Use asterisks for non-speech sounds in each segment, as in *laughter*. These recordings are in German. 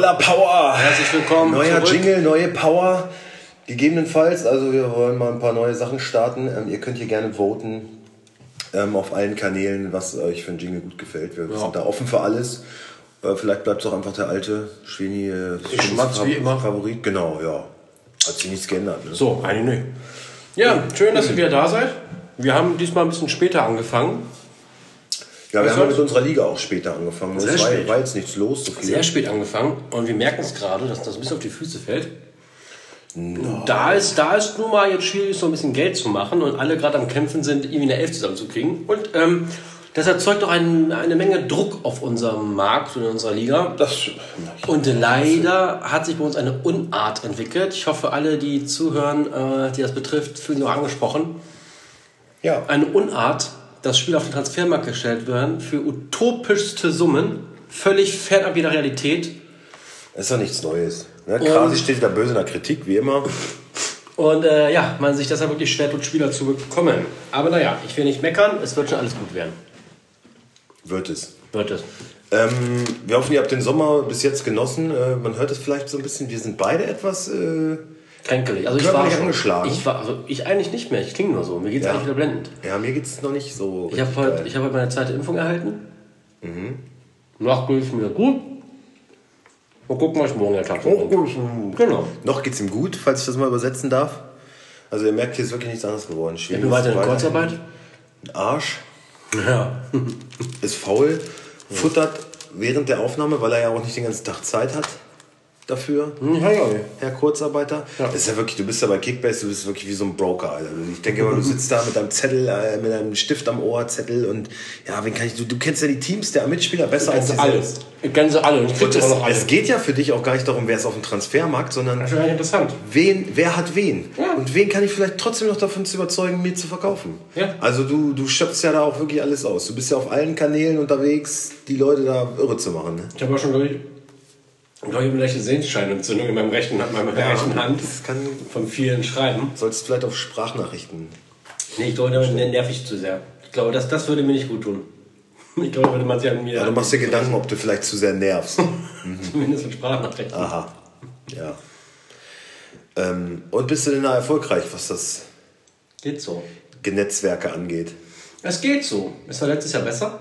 voller Power. Herzlich willkommen Neuer zurück. Jingle, neue Power. Gegebenenfalls, also wir wollen mal ein paar neue Sachen starten. Ähm, ihr könnt hier gerne voten ähm, auf allen Kanälen, was euch für ein Jingle gut gefällt. Wir sind da offen für alles. Äh, vielleicht bleibt es auch einfach der alte Schweni äh, Schmatz wie immer. Favorit. Genau, ja. Hat sich nichts geändert. Ne? So, eigentlich nicht. Ja, schön, dass ihr wieder da seid. Wir haben diesmal ein bisschen später angefangen. Ja, wir haben ja mit unserer Liga auch später angefangen. Sehr es war, spät. war jetzt nichts los, so viel. Sehr spät angefangen und wir merken es gerade, dass das ein bisschen auf die Füße fällt. Da ist, da ist nun mal jetzt schwierig, so ein bisschen Geld zu machen und alle gerade am Kämpfen sind, irgendwie eine Elf zusammenzukriegen. Und ähm, das erzeugt auch ein, eine Menge Druck auf unserem Markt und in unserer Liga. Das, Und leider hat sich bei uns eine Unart entwickelt. Ich hoffe, alle, die zuhören, äh, die das betrifft, fühlen sich auch angesprochen. ja. Eine Unart, dass Spieler auf den Transfermarkt gestellt werden für utopischste Summen, völlig fernab jeder Realität. Das ist doch nichts Neues. Ne? Krasi steht wieder böse in der Kritik, wie immer. Und äh, ja, man sich deshalb wirklich schwer tut, Spieler zu bekommen. Aber naja, ich will nicht meckern, es wird schon alles gut werden. Wird es. Wird es. Ähm, wir hoffen, ihr habt den Sommer bis jetzt genossen. Äh, man hört es vielleicht so ein bisschen, wir sind beide etwas. Äh, Kränkelig. Also ich war schon, angeschlagen. Ich war, also ich eigentlich nicht mehr. Ich klinge nur so. Mir geht's Ja. eigentlich wieder blendend. ja, mir geht es noch nicht so. Ich habe richtig heute, geil. ich hab heute meine zweite Impfung erhalten. Mhm. Noch geht's mir gut. Mal gucken, was morgen der Tag so bringt. Genau. Noch geht es ihm gut, falls ich das mal übersetzen darf. Also, ihr merkt, hier ist wirklich nichts anderes geworden. Ich bin weiter in Kurzarbeit. ein Arsch, Ja. ist faul, futtert während der Aufnahme, weil er ja auch nicht den ganzen Tag Zeit hat dafür. Ja, ja. Herr Kurzarbeiter. Das ist ja wirklich, du bist ja bei Kickbase, du bist wirklich wie so ein Broker, Alter. Ich denke immer, du *laughs* sitzt da mit deinem Zettel, äh, mit deinem Stift am Ohr, Zettel und ja, wen kann ich, du, du kennst ja die Teams der Mitspieler besser als Kennst die du alle. selbst. Ich kenne sie alle ich Und es, alle. es geht ja für dich auch gar nicht darum, wer ist auf dem Transfermarkt, sondern Das ist eigentlich interessant. wen, wer hat wen. Ja. Und wen kann ich vielleicht trotzdem noch davon zu überzeugen, mir zu verkaufen. Ja. Also du, du schöpfst ja da auch wirklich alles aus. Du bist ja auf allen Kanälen unterwegs, die Leute da irre zu machen. Ne? Ich habe auch schon, glaube ich, glaube ich, eine leichte Sehenscheinentzündung in meinem rechten, meiner rechten Hand. Das kann, Von vielen Schreiben. sollst vielleicht auf Sprachnachrichten. Nee, ich glaube, damit nerv ich zu sehr. Ich glaube, das, das würde mir nicht gut tun. *laughs* Ich glaube, würde man sich an mir. Ja, du machst dir Gedanken, ob du vielleicht zu sehr nervst. *laughs* Zumindest mit Sprachnachrichten. Aha. Ja. Ähm, und bist du denn da erfolgreich, was das Geht so. Netzwerke angeht? Es geht so. Es war letztes Jahr besser.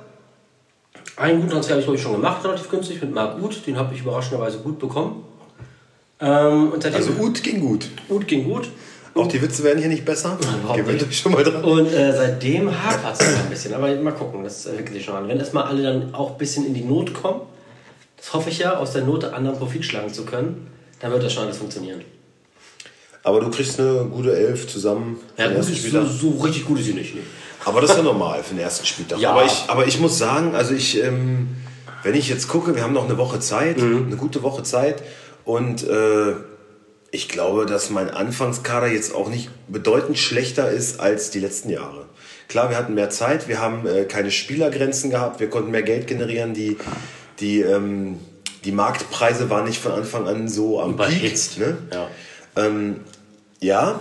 Einen guten Transfer habe ich, glaube ich, schon gemacht, relativ günstig, mit Marc Uth. Den habe ich überraschenderweise gut bekommen. Ähm, und seitdem Also gut ging gut. Uth ging gut. Auch die Witze werden hier nicht besser. Gewöhnt euch schon mal dran. Und äh, seitdem hapert es ein bisschen. Aber mal gucken, das entwickelt sich schon an. Wenn erstmal alle dann auch ein bisschen in die Not kommen, das hoffe ich ja, aus der Not anderen Profit schlagen zu können, dann wird das schon alles funktionieren. Aber du kriegst eine gute Elf zusammen. Ja, gut, so, so richtig gut ist sie nicht. Nee. Aber das ist ja normal für den ersten Spieltag. Ja. Aber, ich, aber ich muss sagen, also ich, ähm, wenn ich jetzt gucke, wir haben noch eine Woche Zeit, Mhm. eine gute Woche Zeit. Und äh, ich glaube, dass mein Anfangskader jetzt auch nicht bedeutend schlechter ist als die letzten Jahre. Klar, wir hatten mehr Zeit, wir haben äh, keine Spielergrenzen gehabt, wir konnten mehr Geld generieren, die, die, ähm, die Marktpreise waren nicht von Anfang an so am Überhitzt. Peak. Ne? Ja. Ähm, ja,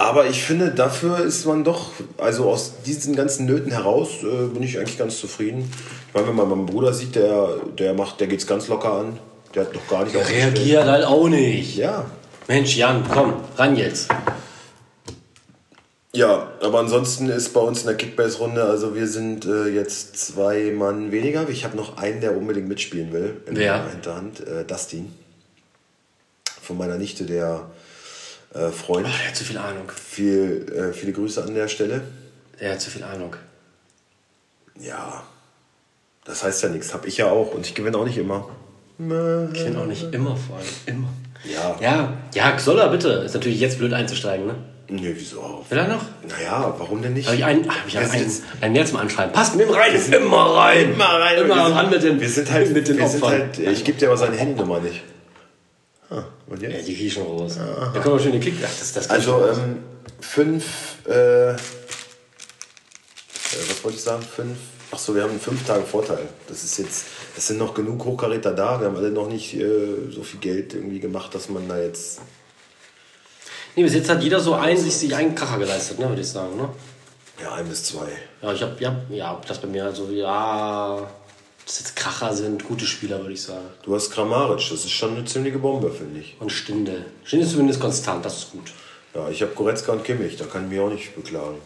aber ich finde, dafür ist man doch, also aus diesen ganzen Nöten heraus, äh, bin ich eigentlich ganz zufrieden. Ich meine, wenn man meinen Bruder sieht, der, der macht, der geht's ganz locker an. Der hat doch gar nicht. Reagiert halt auch nicht. Ja. Mensch, Jan, komm, ran jetzt. Ja, aber ansonsten ist bei uns in der Kickbase-Runde, also wir sind äh, jetzt zwei Mann weniger. Ich habe noch einen, der unbedingt mitspielen will. In Wer? meiner Hinterhand. Äh, Dustin. Von meiner Nichte, der äh, Freund. Ach, der hat zu viel Ahnung. Viel, äh, viele Grüße an der Stelle. Der hat zu viel Ahnung. Ja, das heißt ja nichts. Hab ich ja auch und ich gewinne auch nicht immer. Ich bin auch nicht immer vor allem. Immer. Ja. Ja, ja, soll er bitte. Ist natürlich jetzt blöd einzusteigen, ne? Nee, wieso? Will er noch? Naja, warum denn nicht? Habe ich einen, hab ich einen, sind einen, einen mehr zum Anschreiben. Passt, nimm rein, immer rein. Immer rein. Immer sind, ran mit den, wir sind halt, mit den wir sind Opfern. halt, ich gebe dir aber seine Handynummer nicht. Ah, und Ja, jetzt? die krieg ich schon raus. Da können wir schön den Kick. Ach, das, das Also schon raus. ähm, fünf, äh, äh, was wollte ich sagen? Fünf. Ach so, wir haben einen fünf Tage Vorteil. Das ist jetzt, es sind noch genug Hochkaräter da. Wir haben alle noch nicht äh, so viel Geld irgendwie gemacht, dass man da jetzt. Nee, bis jetzt hat jeder so einen, sich, sich einen Kracher geleistet, ne, würde ich sagen, ne? Ja, ein bis zwei. Ja, ich hab, ja, ja, das bei mir also, ja, das jetzt Kracher sind, gute Spieler, würde ich sagen. Du hast Kramaric, das ist schon eine ziemliche Bombe, finde ich. Und Stindel. Stindel ist zumindest konstant, das ist gut. Ja, ich habe Goretzka und Kimmich, da kann ich mich auch nicht beklagen.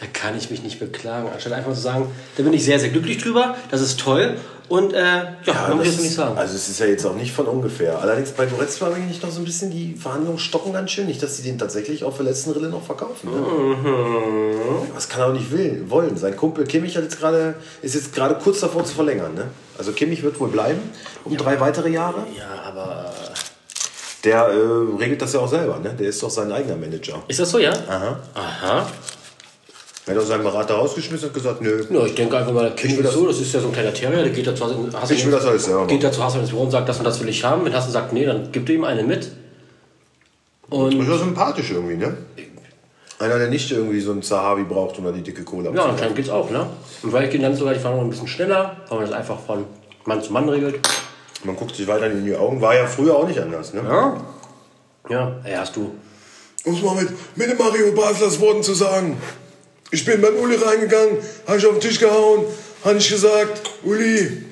Da kann ich mich nicht beklagen, anstatt einfach zu sagen, da bin ich sehr, sehr glücklich drüber, das ist toll. Und äh, ja, ja man muss das jetzt nicht sagen. also es ist ja jetzt auch nicht von ungefähr. Allerdings bei Goretzka habe ich noch so ein bisschen die Verhandlungen stocken ganz schön. Nicht, dass sie den tatsächlich auf der letzten Rille noch verkaufen. Ne? Mhm. Das kann er auch nicht will, wollen. Sein Kumpel Kimmich hat jetzt gerade, ist jetzt gerade kurz davor zu verlängern. Ne? Also Kimmich wird wohl bleiben um drei weitere Jahre. ja, aber. Der äh, regelt das ja auch selber. Ne? Der ist doch sein eigener Manager. Ist das so, ja? Aha. Aha. Er hat auch seinen Berater rausgeschmissen und gesagt, nö. Ja, ich denke einfach mal, Kimmich will so, das ist ja so ein kleiner Terrier, der geht dazu Hasse Ich will das alles selber Geht dazu Hasse ins Büro und sagt, das und das will ich haben. Wenn Hasse sagt, nee, dann gibt er ihm eine mit. Und Das ist ja sympathisch irgendwie, ne? Einer, der nicht irgendwie so einen Zahavi braucht, um da die dicke Kohle ja, anscheinend geht's auch, ne? Und vielleicht gehen dann sogar die Verhandlungen ein bisschen schneller, weil man das einfach von Mann zu Mann regelt. Man guckt sich weiter in die Augen. War ja früher auch nicht anders, ne? Ja. Ja, ey, hast du. Um es mal mit, mit dem Mario Baslers Worten zu sagen. Ich bin beim Uli reingegangen, habe ich auf den Tisch gehauen, habe ich gesagt, Uli,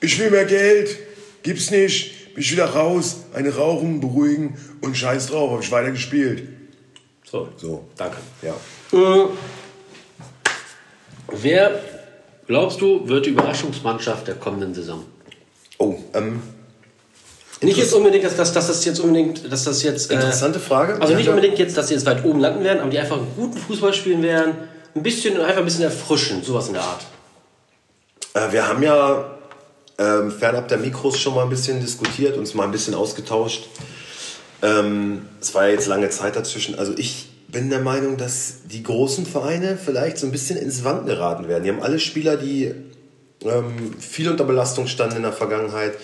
ich will mehr Geld, gibt's nicht, bin ich wieder raus, eine rauchen, beruhigen und scheiß drauf, habe ich weiter gespielt. So. So, Danke. ja. Wer, glaubst du, wird die Überraschungsmannschaft der kommenden Saison? Oh, ähm, Nicht jetzt unbedingt, dass, dass, dass das jetzt unbedingt, dass das jetzt. Äh, interessante Frage. Also nicht unbedingt jetzt, dass sie jetzt weit oben landen werden, aber die einfach einen guten Fußball spielen werden. Ein bisschen, einfach ein bisschen erfrischen, sowas in der Art. Äh, wir haben ja ähm, fernab der Mikros schon mal ein bisschen diskutiert, uns mal ein bisschen ausgetauscht. Ähm, es war ja jetzt lange Zeit dazwischen. Also ich bin der Meinung, dass die großen Vereine vielleicht so ein bisschen ins Wanken geraten werden. Die haben alle Spieler, die ähm, viel unter Belastung standen in der Vergangenheit,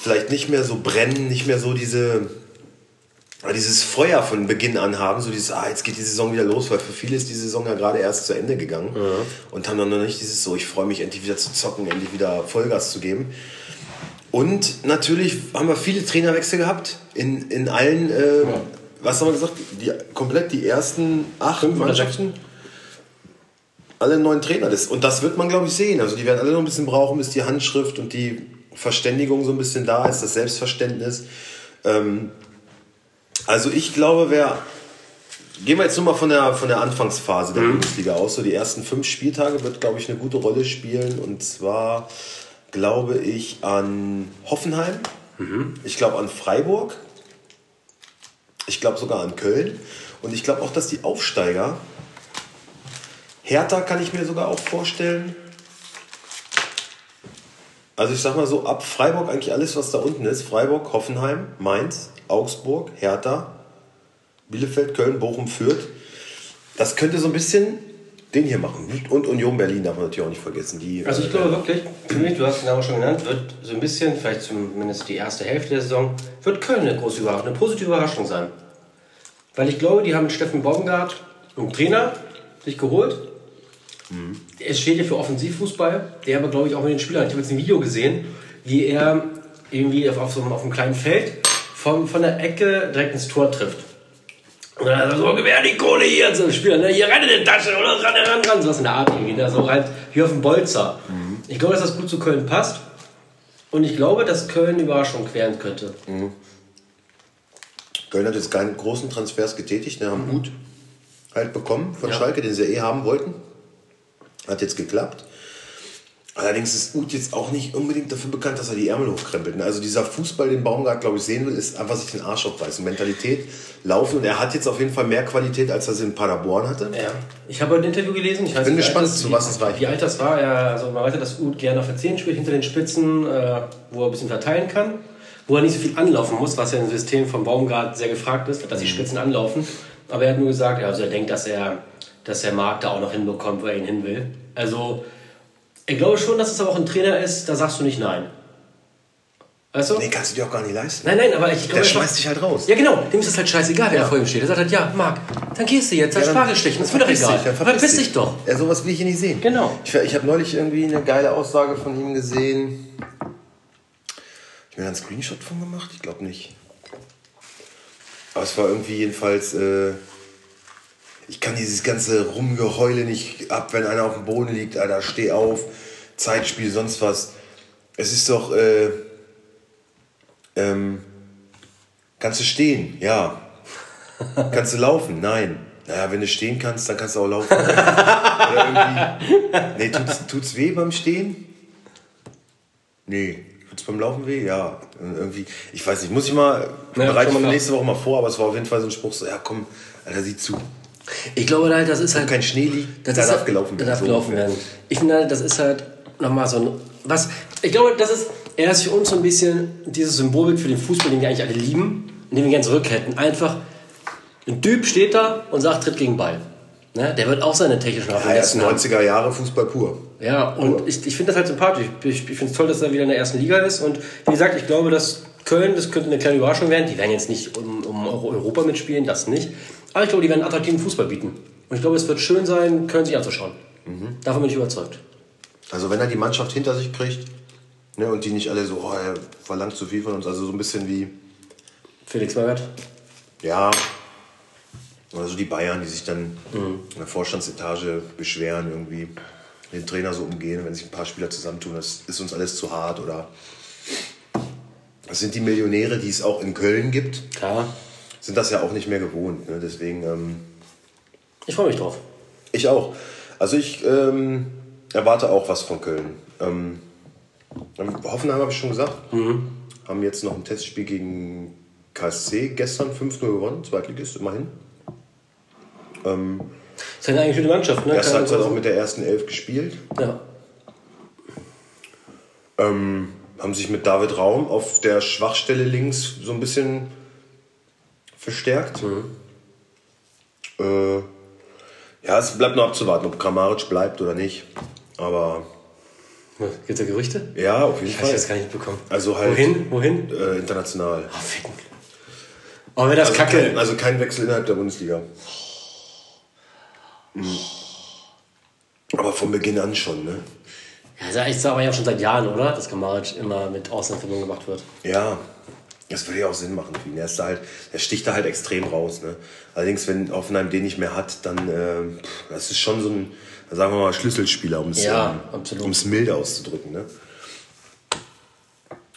vielleicht nicht mehr so brennen, nicht mehr so diese ja, dieses Feuer von Beginn an haben, so dieses, ah, jetzt geht die Saison wieder los, weil für viele ist die Saison ja gerade erst zu Ende gegangen und haben dann noch nicht dieses so, ich freue mich endlich wieder zu zocken, endlich wieder Vollgas zu geben. Und natürlich haben wir viele Trainerwechsel gehabt in, in allen, äh, was haben wir gesagt, die, komplett die ersten acht Fünf Mannschaften. Alle neuen Trainer. Das, und das wird man, glaube ich, sehen. Also die werden alle noch ein bisschen brauchen, bis die Handschrift und die Verständigung so ein bisschen da ist, das Selbstverständnis. Ähm, also ich glaube, wer. Gehen wir jetzt nur mal von der, von der Anfangsphase der Bundesliga aus. So die ersten fünf Spieltage wird, glaube ich, eine gute Rolle spielen. Und zwar glaube ich an Hoffenheim. Ich glaube an Freiburg. Ich glaube sogar an Köln. Und ich glaube auch, dass die Aufsteiger. Hertha kann ich mir sogar auch vorstellen. Also ich sag mal so, ab Freiburg eigentlich alles, was da unten ist. Freiburg, Hoffenheim, Mainz, Augsburg, Hertha, Bielefeld, Köln, Bochum, Fürth. Das könnte so ein bisschen den hier machen. Und Union Berlin darf man natürlich auch nicht vergessen. Die, Also ich glaube wirklich, für *clears throat* mich, du hast den Namen schon genannt, wird so ein bisschen, vielleicht zumindest die erste Hälfte der Saison, wird Köln eine große Überraschung, eine positive Überraschung sein. Weil ich glaube, die haben mit Steffen Baumgart einen Trainer sich geholt. Es steht ja für Offensivfußball, der aber, glaube ich, auch mit den Spielern, ich habe jetzt ein Video gesehen, wie er irgendwie auf, auf, so, einem- auf einem kleinen Feld von, von der Ecke direkt ins Tor trifft. Und dann hat er so, gewähr die Kohle hier zum Spieler, ne? hier rein in die Tasche oder ran, ran, ran, sowas in der Art irgendwie, ne? so halt wie auf dem Bolzer. Ich glaube, dass das gut zu Köln passt und ich glaube, dass Köln Überraschung queren könnte. Köln hat jetzt keine großen Transfers getätigt, ne, haben gut halt bekommen von Schalke, den sie ja eh haben wollten. Hat jetzt geklappt. Allerdings ist Uth jetzt auch nicht unbedingt dafür bekannt, dass er die Ärmel hochkrempelt. Also dieser Fußball, den Baumgart, glaube ich, sehen will, ist einfach sich den Arsch aufreißen. Mentalität, laufen. Und er hat jetzt auf jeden Fall mehr Qualität, als er es in Paderborn hatte. Ja. Ich habe ein Interview gelesen, ich weiß Bin gespannt, zu was es reicht. Wie alt das war, er, also man weiß ja, dass Uth gerne auf der 10 spielt, hinter den Spitzen, äh, wo er ein bisschen verteilen kann, wo er nicht so viel anlaufen muss, was ja im System vom Baumgart sehr gefragt ist, dass die Spitzen anlaufen. Aber er hat nur gesagt, ja, also er denkt, dass er, dass der Markt da auch noch hinbekommt, wo er ihn hin will. Also, ich glaube schon, dass es aber auch ein Trainer ist, da sagst du nicht nein. Weißt du? Nee, kannst du dir auch gar nicht leisten. Nein, nein, aber ich glaube. Der einfach- schmeißt dich halt raus. Ja, genau. Dem ist es halt scheißegal, wer da vor ihm steht. Er sagt halt, ja, Marc, dann gehst du jetzt als Ja, Spargel stechen. Das ist mir doch verpiss egal. dich, dann Verpiss dich doch. Ja, sowas will ich hier nicht sehen. Genau. Ich, ich habe neulich irgendwie eine geile Aussage von ihm gesehen. Ich mir da einen Screenshot von gemacht? Ich glaube nicht. Aber es war irgendwie jedenfalls. Äh, ich kann dieses ganze Rumgeheule nicht ab, wenn einer auf dem Boden liegt. Alter, steh auf, Zeitspiel, sonst was. es ist doch, äh, ähm, kannst du stehen? Ja. *laughs* kannst du laufen? Nein. Naja, wenn du stehen kannst, dann kannst du auch laufen. *laughs* Oder irgendwie, nee, tut's, tut's weh beim Stehen? Nee. Tut's beim Laufen weh? Ja. Irgendwie, ich weiß nicht, muss ich mal, Ja, bereite ich mal für nächste Woche mal vor, aber es war auf jeden Fall so ein Spruch, so, ja komm, Alter, sieh zu. Ich glaube halt, das ist halt. kein Schnee liegt, das da darf halt, gelaufen werden. darf gelaufen werden. Ich finde halt, das ist halt nochmal so ein. Was, ich glaube, das ist erst für uns so ein bisschen dieses Symbolbild für den Fußball, den wir eigentlich alle lieben und den wir gerne zurück hätten. Einfach, ein Typ steht da und sagt, tritt gegen Ball. Ne? Der wird auch seine technischen Ja, erst Raffinessen haben. 90er Jahre Fußball pur. Ja, und ich, ich finde das halt sympathisch. Ich, ich finde es toll, dass er wieder in der ersten Liga ist. Und wie gesagt, ich glaube, dass Köln, das könnte eine kleine Überraschung werden. Die werden jetzt nicht um, um Euro- Europa mitspielen, das nicht. Aber ich glaube, die werden attraktiven Fußball bieten. Und ich glaube, es wird schön sein, Köln sich anzuschauen. Davon bin ich überzeugt. Also wenn er die Mannschaft hinter sich kriegt ne, und die nicht alle so, oh, er verlangt zu viel von uns, also so ein bisschen wie, Felix Magath. ja, oder so die Bayern, die sich dann in der Vorstandsetage beschweren, irgendwie den Trainer so umgehen, wenn sich ein paar Spieler zusammentun, das ist uns alles zu hart oder das sind die Millionäre, die es auch in Köln gibt, Klar. Sind das ja auch nicht mehr gewohnt. Ne? Deswegen, ähm, Ich freue mich drauf. ich auch. Also ich ähm, erwarte auch was von Köln. Ähm, Hoffenheim habe ich schon gesagt. Haben jetzt noch ein Testspiel gegen KSC gestern 5-0 gewonnen, Zweitligist immerhin. Ähm, Das ist ja eigentlich eine Mannschaft, ne? erste Halbzeit auch mit der ersten Elf gespielt. ja. Ähm, haben sich mit David Raum auf der Schwachstelle links so ein bisschen verstärkt. Äh, ja, es bleibt noch abzuwarten, ob Kramaric bleibt oder nicht. Aber Gibt es da Gerüchte? ja, auf jeden Ich Fall. das gar nicht mitbekommen. Also halt Wohin? Wohin? Äh, international. Oh, ficken. Oh, wäre das Also kacke. kein, also kein Wechsel innerhalb der Bundesliga. Mhm. Aber von Beginn an schon, ne? Ja, das ist aber ja schon seit Jahren, oder? Dass Kamaric immer mit Auslandsverbindung gemacht wird. Ja, das würde ja auch Sinn machen für ihn. Er, ist da halt, er sticht da halt extrem raus. Ne? Allerdings, wenn Offenheim den nicht mehr hat, dann äh, das ist schon so ein, sagen wir mal, Schlüsselspieler, um es Ja, ähm, milde auszudrücken. Ne?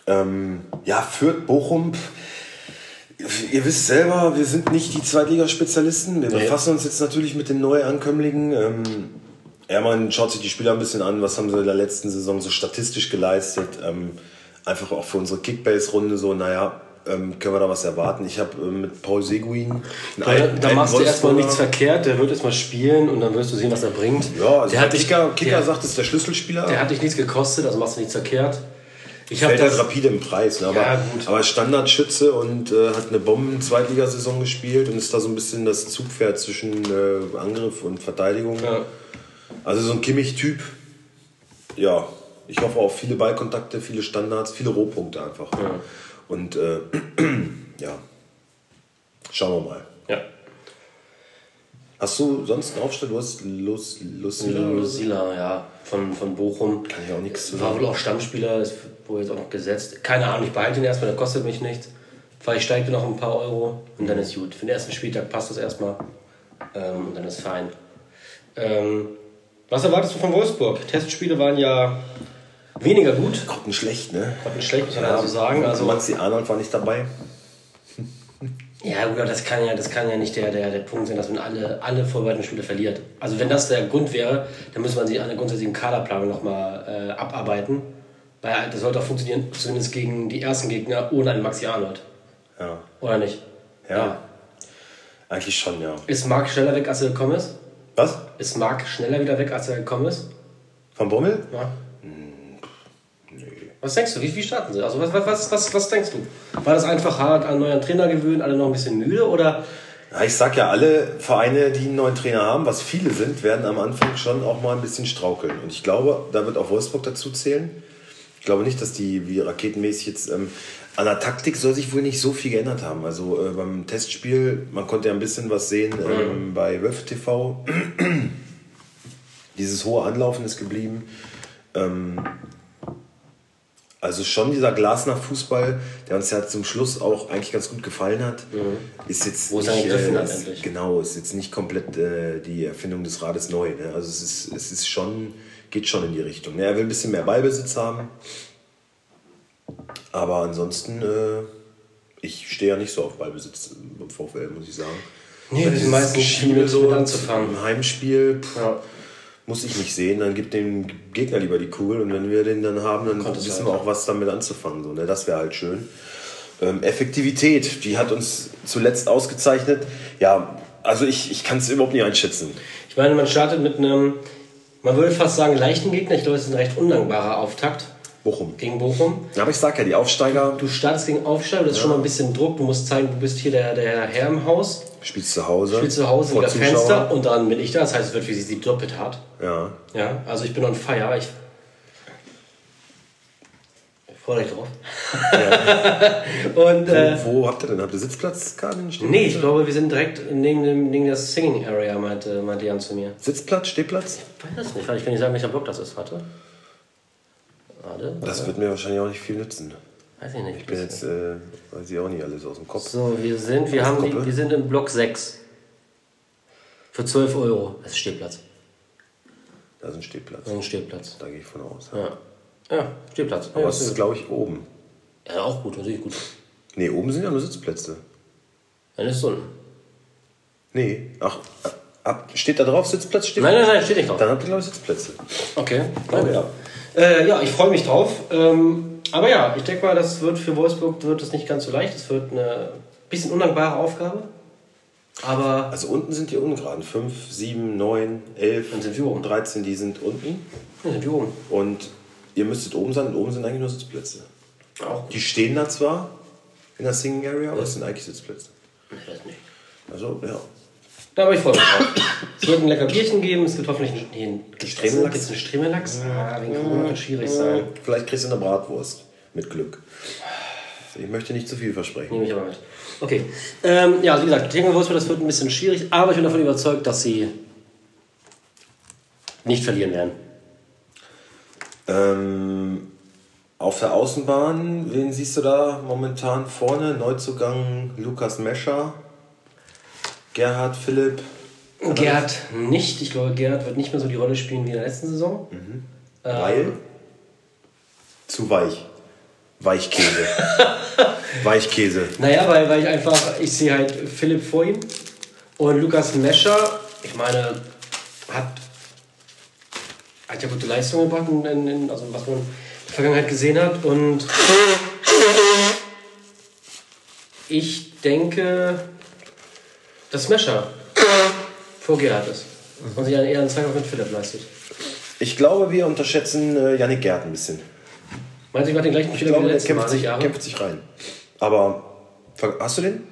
Ähm, ja, Fürth, Bochum. Ihr wisst selber, wir sind nicht die Zweitligaspezialisten. Wir befassen uns jetzt natürlich mit den Neuankömmlingen. Ähm, ja, man schaut sich die Spieler ein bisschen an, was haben sie in der letzten Saison so statistisch geleistet. Ähm, einfach auch für unsere Kickbase-Runde so, naja, ähm, können wir da was erwarten. Ich habe ähm, mit Paul Seguin Da, alten- da machst du erstmal nichts verkehrt, der wird erstmal spielen und dann wirst du sehen, was er bringt. Ja, also der hat dich, Kicker, Kicker der, sagt, es ist der Schlüsselspieler. der hat dich nichts gekostet, also machst du nichts verkehrt. Ich habe fällt halt rapide im Preis. Ne? Aber, Ja, aber Standardschütze und äh, hat eine Bomben-Zweitligasaison gespielt und ist da so ein bisschen das Zugpferd zwischen äh, Angriff und Verteidigung. Ja. Also so ein Kimmich-Typ. Ja, ich hoffe auf viele Ballkontakte, viele Standards, viele Rohpunkte einfach. Und äh, *clears throat* ja, schauen wir mal. Ja. Hast du sonst einen Aufstand? Du hast Lus, Lucilla? Lusila, ja, von, von Bochum. Kann ich auch nichts zu War wohl auch Stammspieler, ist wohl jetzt auch noch gesetzt. Keine Ahnung, ich behalte ihn erstmal, der kostet mich nichts. Vielleicht steigt er noch ein paar Euro und dann ist gut. Für den ersten Spieltag passt das erstmal ähm, und dann ist fein. Ähm, was erwartest du von Wolfsburg? Testspiele waren ja weniger gut. Grottenschlecht, schlecht, ne? Nicht schlecht, muss man also sagen. Also, Maxi Arnold war nicht dabei. ja, gut, aber das kann ja, das kann ja nicht der, der, der Punkt sein, dass man alle, alle Vorbereitungsspiele verliert. Also wenn das der Grund wäre, dann müsste man sich an der grundsätzlichen Kaderplanung nochmal äh, abarbeiten. Weil das sollte auch funktionieren, zumindest gegen die ersten Gegner ohne einen Maxi Arnold. Ja. Oder nicht? Ja. Eigentlich schon, ja. Ist Marc schneller weg, als er gekommen ist? Was? Ist Marc schneller wieder weg, als er gekommen ist? Von Bommel? Ja. Was denkst du? Wie, wie starten sie? Also was, was, was, was denkst du? War das einfach hart an neuen Trainer gewöhnt, alle noch ein bisschen müde oder Ja, ich sag ja, alle Vereine, die einen neuen Trainer haben, was viele sind, werden am Anfang schon auch mal ein bisschen straukeln. Und ich glaube, da wird auch Wolfsburg dazu zählen. Ich glaube nicht, dass die wie raketenmäßig jetzt. Ähm, an der Taktik soll sich wohl nicht so viel geändert haben. Also äh, beim Testspiel, man konnte ja ein bisschen was sehen ähm, bei Wölfe TV. *clears throat* Dieses hohe Anlaufen ist geblieben. Ähm, also schon dieser Glasner Fußball, der uns ja zum Schluss auch eigentlich ganz gut gefallen hat, ist jetzt Wo nicht, hat ist, genau, ist jetzt nicht komplett äh, die Erfindung des Rades neu. Ne? Also es ist, es ist schon, geht schon in die Richtung. Ne? Er will ein bisschen mehr Ballbesitz haben. Aber ansonsten, äh, ich stehe ja nicht so auf Ballbesitz beim VfL, muss ich sagen. Nee, Weil die meisten Spiele so anzufangen. Im Heimspiel pff, Ja. Muss ich nicht sehen, dann gibt dem Gegner lieber die Kugel und wenn wir den dann haben, dann Konntest wissen halt, wir auch, was damit anzufangen. So, ne? Das wäre halt schön. Ähm, Effektivität, die hat uns zuletzt ausgezeichnet. Ja, also ich, ich kann es überhaupt nicht einschätzen. Ich meine, man startet mit einem, man würde fast sagen, leichten Gegner. Ich glaube, es ist ein recht undankbarer Auftakt Bochum. gegen Bochum. Ja, aber ich sag ja, die Aufsteiger Du startest gegen Aufsteiger, das ist schon mal ein bisschen Druck. Du musst zeigen, du bist hier der, der Herr im Haus. spielst zu Hause. Spielst zu Hause vor wieder Zuschauern. Fenster und dann bin ich da. Das heißt, es wird für sie doppelt hart. Ja. Ja, also ich bin on fire. Ich, ich freue mich drauf. *laughs* und äh, Wo habt ihr denn? Habt ihr Sitzplatzkarten nee, ich glaube, wir sind direkt neben, dem, neben der Singing Area, meinte, meinte Jan zu mir. Sitzplatz, Stehplatz? Ich weiß es nicht, weil ich kann nicht sagen, welcher Block das ist. Warte. Warte. Das wird mir wahrscheinlich auch nicht viel nützen. Weiß ich nicht. Ich bin jetzt, äh, weiß ich auch nicht alles aus dem Kopf. So, wir sind, wir haben die, Gruppe? wir sind im Block 6. Für 12 Euro. Das ist Stehplatz. Da ist ein Stehplatz. Das ist ein Stehplatz. Da gehe ich von aus. Ja. Ja, Stehplatz. Aber ja, es ist, glaube ich, oben. ja, auch gut, natürlich gut. Nee, oben sind ja nur Sitzplätze. Dann ist es unten. Nee, ach, ab, steht da drauf Sitzplatz? Steht Nein, nein, nein, steht nicht drauf. Dann habt ihr, glaube ich, Sitzplätze. Okay. Oh, ja. Äh, ja, ich freue mich drauf. Ähm, aber ja, ich denke mal, das wird für Wolfsburg wird es nicht ganz so leicht. Es wird eine bisschen undankbare Aufgabe. Aber Also unten sind die ungeraden. 5, 7, 9, 11 Dann sind wir oben. 13, die sind unten. wir sind hier oben. Und ihr müsstet oben sein und oben sind eigentlich nur Sitzplätze. Auch. Die stehen da zwar in der Singing Area, aber es sind eigentlich Sitzplätze. Ich weiß nicht. Also, ja. Ja, aber ich freue mich drauf. es wird ein lecker Bierchen geben. Es gibt hoffentlich nicht einen Stremellachs? Gibt es einen Stremellachs? Ah, wegen Corona wird schwierig sein. Vielleicht kriegst du eine Bratwurst. Mit Glück. Ich möchte nicht zu viel versprechen. Nehme ich aber mit. Okay. Ähm, ja, also wie gesagt, gegen Wolfsburg, das wird ein bisschen schwierig, aber ich bin davon überzeugt, dass sie nicht verlieren werden. Ähm, auf der Außenbahn, wen siehst du da momentan vorne? Neuzugang Lukas Mescher, Gerhard Philipp. Gerd nicht. Ich glaube, Gerd wird nicht mehr so die Rolle spielen wie in der letzten Saison. Weil? Zu weich. Weichkäse. *laughs* Weichkäse. Naja, weil, weil ich einfach, ich sehe halt Philipp vor ihm und Lukas Mescher, ich meine, hat, hat ja gute Leistungen gebracht, in, in, also was man in der Vergangenheit gesehen hat und ich denke, dass Mescher vor Gerhard ist und sich eher einen Zweikampf mit Philipp leistet. Ich glaube, wir unterschätzen äh, Yannick Gerd ein bisschen. Meinst du, ich mache den gleichen Ich Fehler wie der letzten kämpft 20 sich, Jahre? kämpft sich rein. Aber hast du den?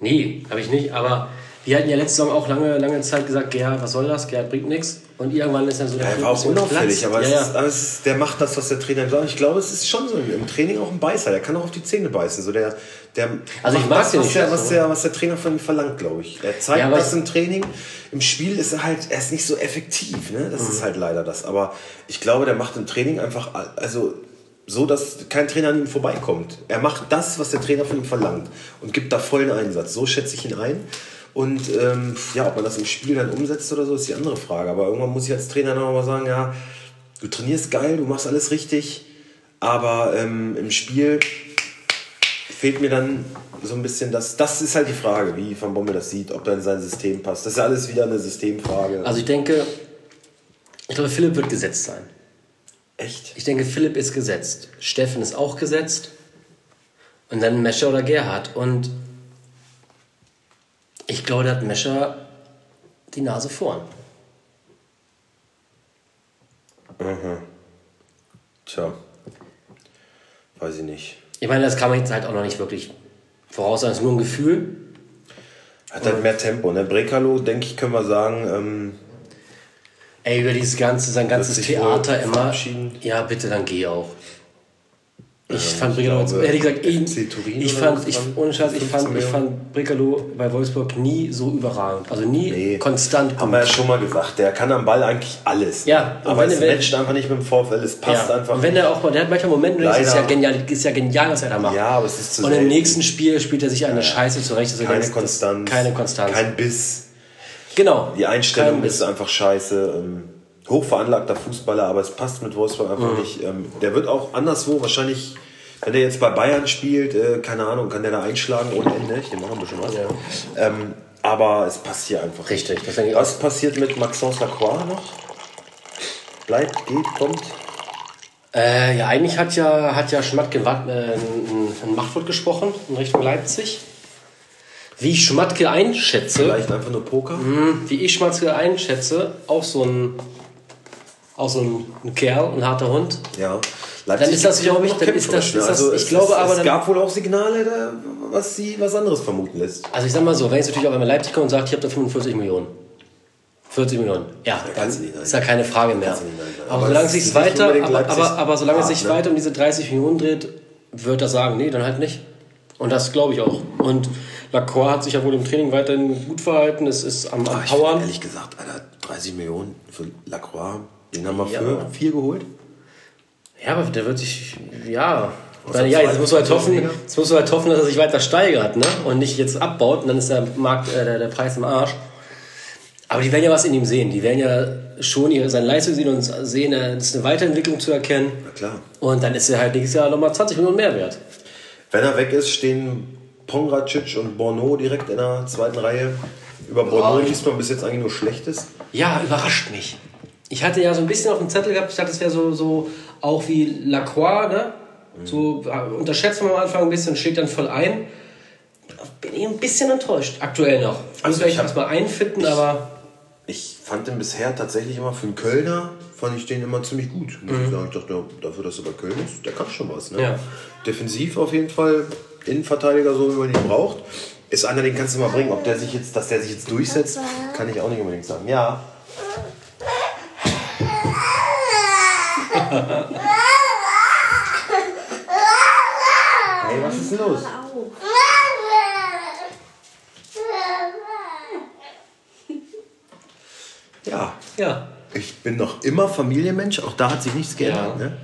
Nee, habe ich nicht. Aber wir hatten ja letzte Saison auch lange, lange Zeit gesagt, Gerhard, was soll das? Gerhard bringt nichts. Und irgendwann ist dann so der Er Knoten war auch unauffällig, aber, ja, ja. Ist, aber ist, der macht das, was der Trainer sagt. Ich glaube, es ist schon so im Training auch ein Beißer. Der kann auch auf die Zähne beißen. So der, der Also ich mag's das, ja was nicht der, was, der, was der Trainer von ihm verlangt, glaube ich. Er zeigt Ja, das im Training. Im Spiel ist er halt, er ist nicht so effektiv. Ne? Das Mhm. ist halt leider das. Aber ich glaube, der macht im Training einfach, also so, dass kein Trainer an ihm vorbeikommt. Er macht das, was der Trainer von ihm verlangt und gibt da vollen Einsatz. So schätze ich ihn ein. Und ähm, ja, ob man das im Spiel dann umsetzt oder so, ist die andere Frage. Aber irgendwann muss ich als Trainer dann auch mal sagen, ja, du trainierst geil, du machst alles richtig, aber ähm, im Spiel fehlt mir dann so ein bisschen das. Das ist halt die Frage, wie Van Bommel das sieht, ob in sein System passt. Das ist ja alles wieder eine Systemfrage. Also ich denke, ich glaube, Philipp wird gesetzt sein. Echt? Ich denke, Philipp ist gesetzt. Steffen ist auch gesetzt. Und dann Mescher oder Gerhard. Und ich glaube, da hat Mescher die Nase vorn. Tja. Weiß ich nicht. Ich meine, das kann man jetzt halt auch noch nicht wirklich voraussagen. Das ist nur ein Gefühl. Hat halt mehr Tempo. Ne? Brekalo, denke ich, können wir sagen, ähm, Ey, über dieses ganze, sein ganzes Theater immer. Ja, bitte, dann geh auch. Ich Ja, fand ich Bricalo, glaube, gesagt, ich, Turin ich oder fand, ich, ohne Scheiß, ich 15 fand, ich fand Bricalo bei Wolfsburg nie so überragend. Also nie Nee. konstant haben wir ja schon mal gesagt, der kann am Ball eigentlich alles. Ja, aber wenn es er- wenn- matcht einfach nicht mit dem VfL, es passt ja. einfach Und wenn nicht. er auch mal, der hat manchmal Momente, das ist ja genial, ist ja genial, was er da macht. Ja, aber es ist zu Und im selten. nächsten Spiel spielt er sich eine Scheiße zurecht. du keine denkst, Konstanz. Keine Konstanz. Kein Biss. genau. Die Einstellung ist einfach scheiße. Ähm, hochveranlagter Fußballer, aber es passt mit Wolfsburg einfach Mhm. nicht. Ähm, der wird auch anderswo wahrscheinlich Wenn der jetzt bei Bayern spielt, äh, keine Ahnung, kann der da einschlagen ohne Ende. Ich auch ein bisschen was. Ähm, aber es passiert einfach. Richtig, Was passiert mit Maxence Lacroix noch? Bleibt, geht, kommt? Äh, ja, eigentlich hat ja, hat ja Schmatke Watt- äh, ein, Machtwort gesprochen in Richtung Leipzig. Wie ich Schmatke einschätze, Vielleicht einfach nur Poker? wie ich Schmatke einschätze, auch so ein, auch so ein, ein Kerl, ein harter Hund. Ja. Dann ist das, glaube ich, dann ist das- ne? ist das- also ich es, glaube es, aber Es gab wohl auch Signale, da, was sie was anderes vermuten lässt. Also ich sag mal so, wenn jetzt natürlich auch einmal Leipzig kommt und sagt, ich habe da 45 Millionen. 40 Millionen. Ja, dann ist ja keine Frage mehr. Aber, Aber solange es sich nicht weiter, aber, aber, aber solange es sich ne? weiter um diese 30 Millionen dreht, wird er sagen, nee, dann halt nicht. Und das glaube ich auch. Und Lacroix hat sich ja wohl im Training weiterhin gut verhalten. Es ist am, am Ah, ich find, Powern. ehrlich gesagt, Alter, 30 Millionen für Lacroix, den haben wir Ja. für vier geholt. Ja, aber der wird sich, ja. Am ja, jetzt musst du halt hoffen, jetzt musst du halt hoffen, dass er sich weiter steigert, ne? Und nicht jetzt abbaut und dann ist der Markt, äh, der, der Preis im Arsch. Aber die werden ja was in ihm sehen. Die werden ja schon ihre, seine Leistung sehen und sehen, äh, es ist eine Weiterentwicklung zu erkennen. Na klar. Und dann ist er halt nächstes Jahr nochmal 20 Millionen mehr wert. Wenn er weg ist, stehen Pongracic und Borno direkt in der zweiten Reihe. Über Borno liest man bis jetzt eigentlich nur Schlechtes. Ja, überrascht mich. Ich hatte ja so ein bisschen auf dem Zettel gehabt, ich dachte, es wäre so, so auch wie Lacroix, ne? So äh, unterschätzt man am Anfang ein bisschen, steht dann voll ein. Bin ich ein bisschen enttäuscht, aktuell noch. Ich muss Also vielleicht ich erstmal einfinden, aber Ich fand den bisher tatsächlich immer für einen Kölner, fand ich den immer ziemlich gut. Muss ich sagen. Ich dachte, dafür, dass er bei Köln ist, der kann schon was. Ne? Mhm. Ja. Defensiv auf jeden Fall, Innenverteidiger, so wie man ihn braucht. Ist einer, den kannst du mal bringen. Ob der sich jetzt, dass der sich jetzt durchsetzt, kann ich auch nicht unbedingt sagen. Ja. Hey, was ist denn los? Ja, ja. ich bin noch immer Familienmensch, auch da hat sich nichts geändert. Ja. Ne?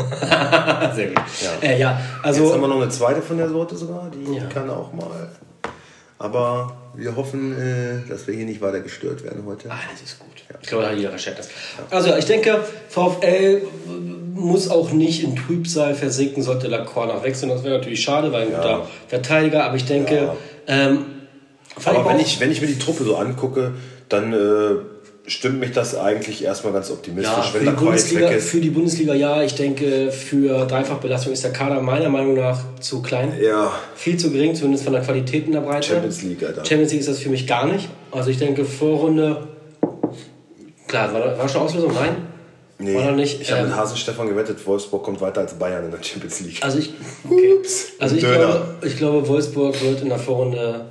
*laughs* Sehr gut. Ja, äh, ja Also, Jetzt haben wir noch eine zweite von der Sorte sogar, die Ja. kann auch mal. Aber wir hoffen, äh, dass wir hier nicht weiter gestört werden heute. Ah, das ist gut. Ich glaube, da hat jeder Verständnis. Also, ich denke, VfL muss auch nicht in Trübsal versinken, sollte Lacroix noch wechseln. Das wäre natürlich schade, weil ein guter Verteidiger. Aber ich denke, Ja. ähm, Aber wenn ich, wenn ich mir die Truppe so angucke, dann äh, stimmt mich das eigentlich erstmal ganz optimistisch, ja, für, wenn jetzt Bundesliga, weg ist. für die Bundesliga ja. Ich denke, für Dreifachbelastung ist der Kader meiner Meinung nach zu klein. Ja, Viel zu gering, zumindest von der Qualität in der Breite. Champions League, Alter. Champions League ist das für mich gar nicht. Also ich denke, Vorrunde. Klar, war, war schon Auslösung? Nein? Nee, War noch nicht. ich habe Ähm, mit Hasenstefan gewettet, Wolfsburg kommt weiter als Bayern in der Champions League. Also ich, okay. also ich, glaube, ich glaube, Wolfsburg wird in der Vorrunde,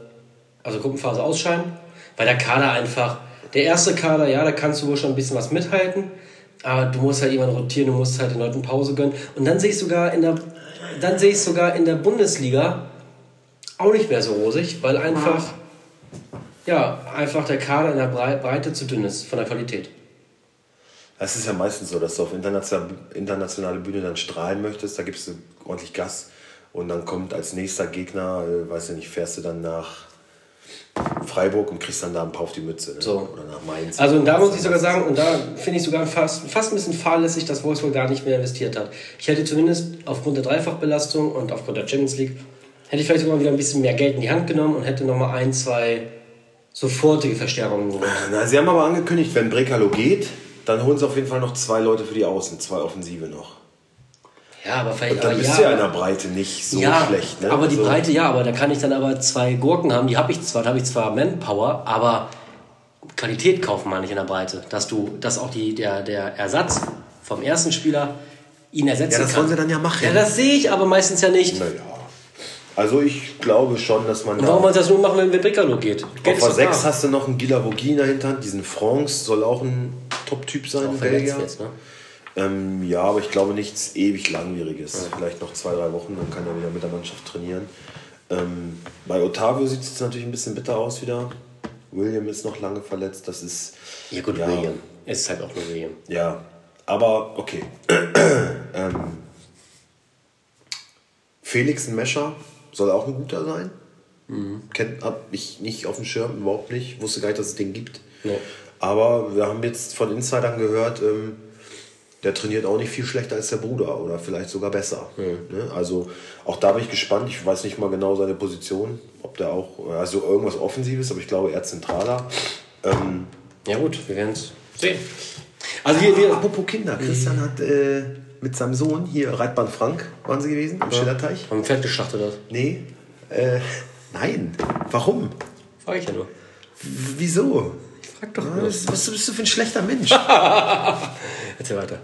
also Gruppenphase ausscheiden, weil der Kader einfach, der erste Kader, ja, da kannst du wohl schon ein bisschen was mithalten, aber du musst halt jemanden rotieren, du musst halt den Leuten Pause gönnen. Und dann sehe ich sogar in der, dann sehe ich sogar in der Bundesliga auch nicht mehr so rosig, weil einfach, ja, einfach der Kader in der Brei- Breite zu dünn ist von der Qualität. Es ist ja meistens so, dass du auf internationale, internationale Bühne dann strahlen möchtest, da gibst du ordentlich Gas und dann kommt als nächster Gegner, äh, weiß ich nicht, fährst du dann nach Freiburg und kriegst dann da ein paar auf die Mütze. Ne? So. Oder nach Mainz. Also und da muss ich sogar sagen, und da finde ich sogar fast, fast ein bisschen fahrlässig, dass Wolfsburg da nicht mehr investiert hat. Ich hätte zumindest aufgrund der Dreifachbelastung und aufgrund der Champions League, hätte ich vielleicht sogar wieder ein bisschen mehr Geld in die Hand genommen und hätte nochmal ein, zwei sofortige Verstärkungen geholt. Na, sie haben aber angekündigt, wenn Brekalo geht, dann holen sie auf jeden Fall noch zwei Leute für die Außen, zwei Offensive noch. Ja, aber vielleicht Und dann aber bist ja, du ja in der Breite nicht so ja, schlecht. Ne? aber die Also- Breite, ja, aber da kann ich dann aber zwei Gurken haben, die habe ich zwar, da habe ich zwar Manpower, aber Qualität kaufen meine ich in der Breite. Dass du, dass auch die, der, der Ersatz vom ersten Spieler ihn ersetzen Ja, das kann. wollen sie dann ja machen. Ja, das sehe ich aber meistens ja nicht. Naja. Also ich glaube schon, dass man Und da... warum wollen sie das nur machen, wenn Bricalo geht? Geld Auf der ist 6 doch da. hast du noch einen Guilavogui in der Hinterhand, diesen France soll auch ein Top-Typ sein, Auch verletzt Belgier. jetzt, ne? Ähm, ja, aber ich glaube nichts ewig Langwieriges. Vielleicht noch zwei, drei Wochen, dann kann er wieder mit der Mannschaft trainieren. Ähm, bei Otavio sieht es jetzt natürlich ein bisschen bitter aus wieder. William ist noch lange verletzt, das ist... Ja gut, ja, William. Es ist halt auch nur William. Ja, aber okay. *clears throat* ähm, Felix Mescher soll auch ein guter sein. Mhm. Kennt hab ich nicht auf dem Schirm, überhaupt nicht. Wusste gar nicht, dass es den gibt. Nee. Aber wir haben jetzt von Insidern gehört, ähm, der trainiert auch nicht viel schlechter als der Bruder oder vielleicht sogar besser. Ne? Also auch da bin ich gespannt. Ich weiß nicht mal genau seine Position, ob der auch, also irgendwas Offensives, aber ich glaube eher zentraler. Ähm, Ja gut, wir werden es sehen. Also wir, wir, apropos Kinder, Christian hat äh, mit seinem Sohn hier Reitbahn Frank waren sie gewesen, am Schillerteich. haben Pferd geschlachtet das. Nee, äh, nein. Warum? Frag ich ja nur. W- Wieso? Frag doch Ah, Was, was bist du für ein schlechter Mensch? *laughs* Erzähl weiter.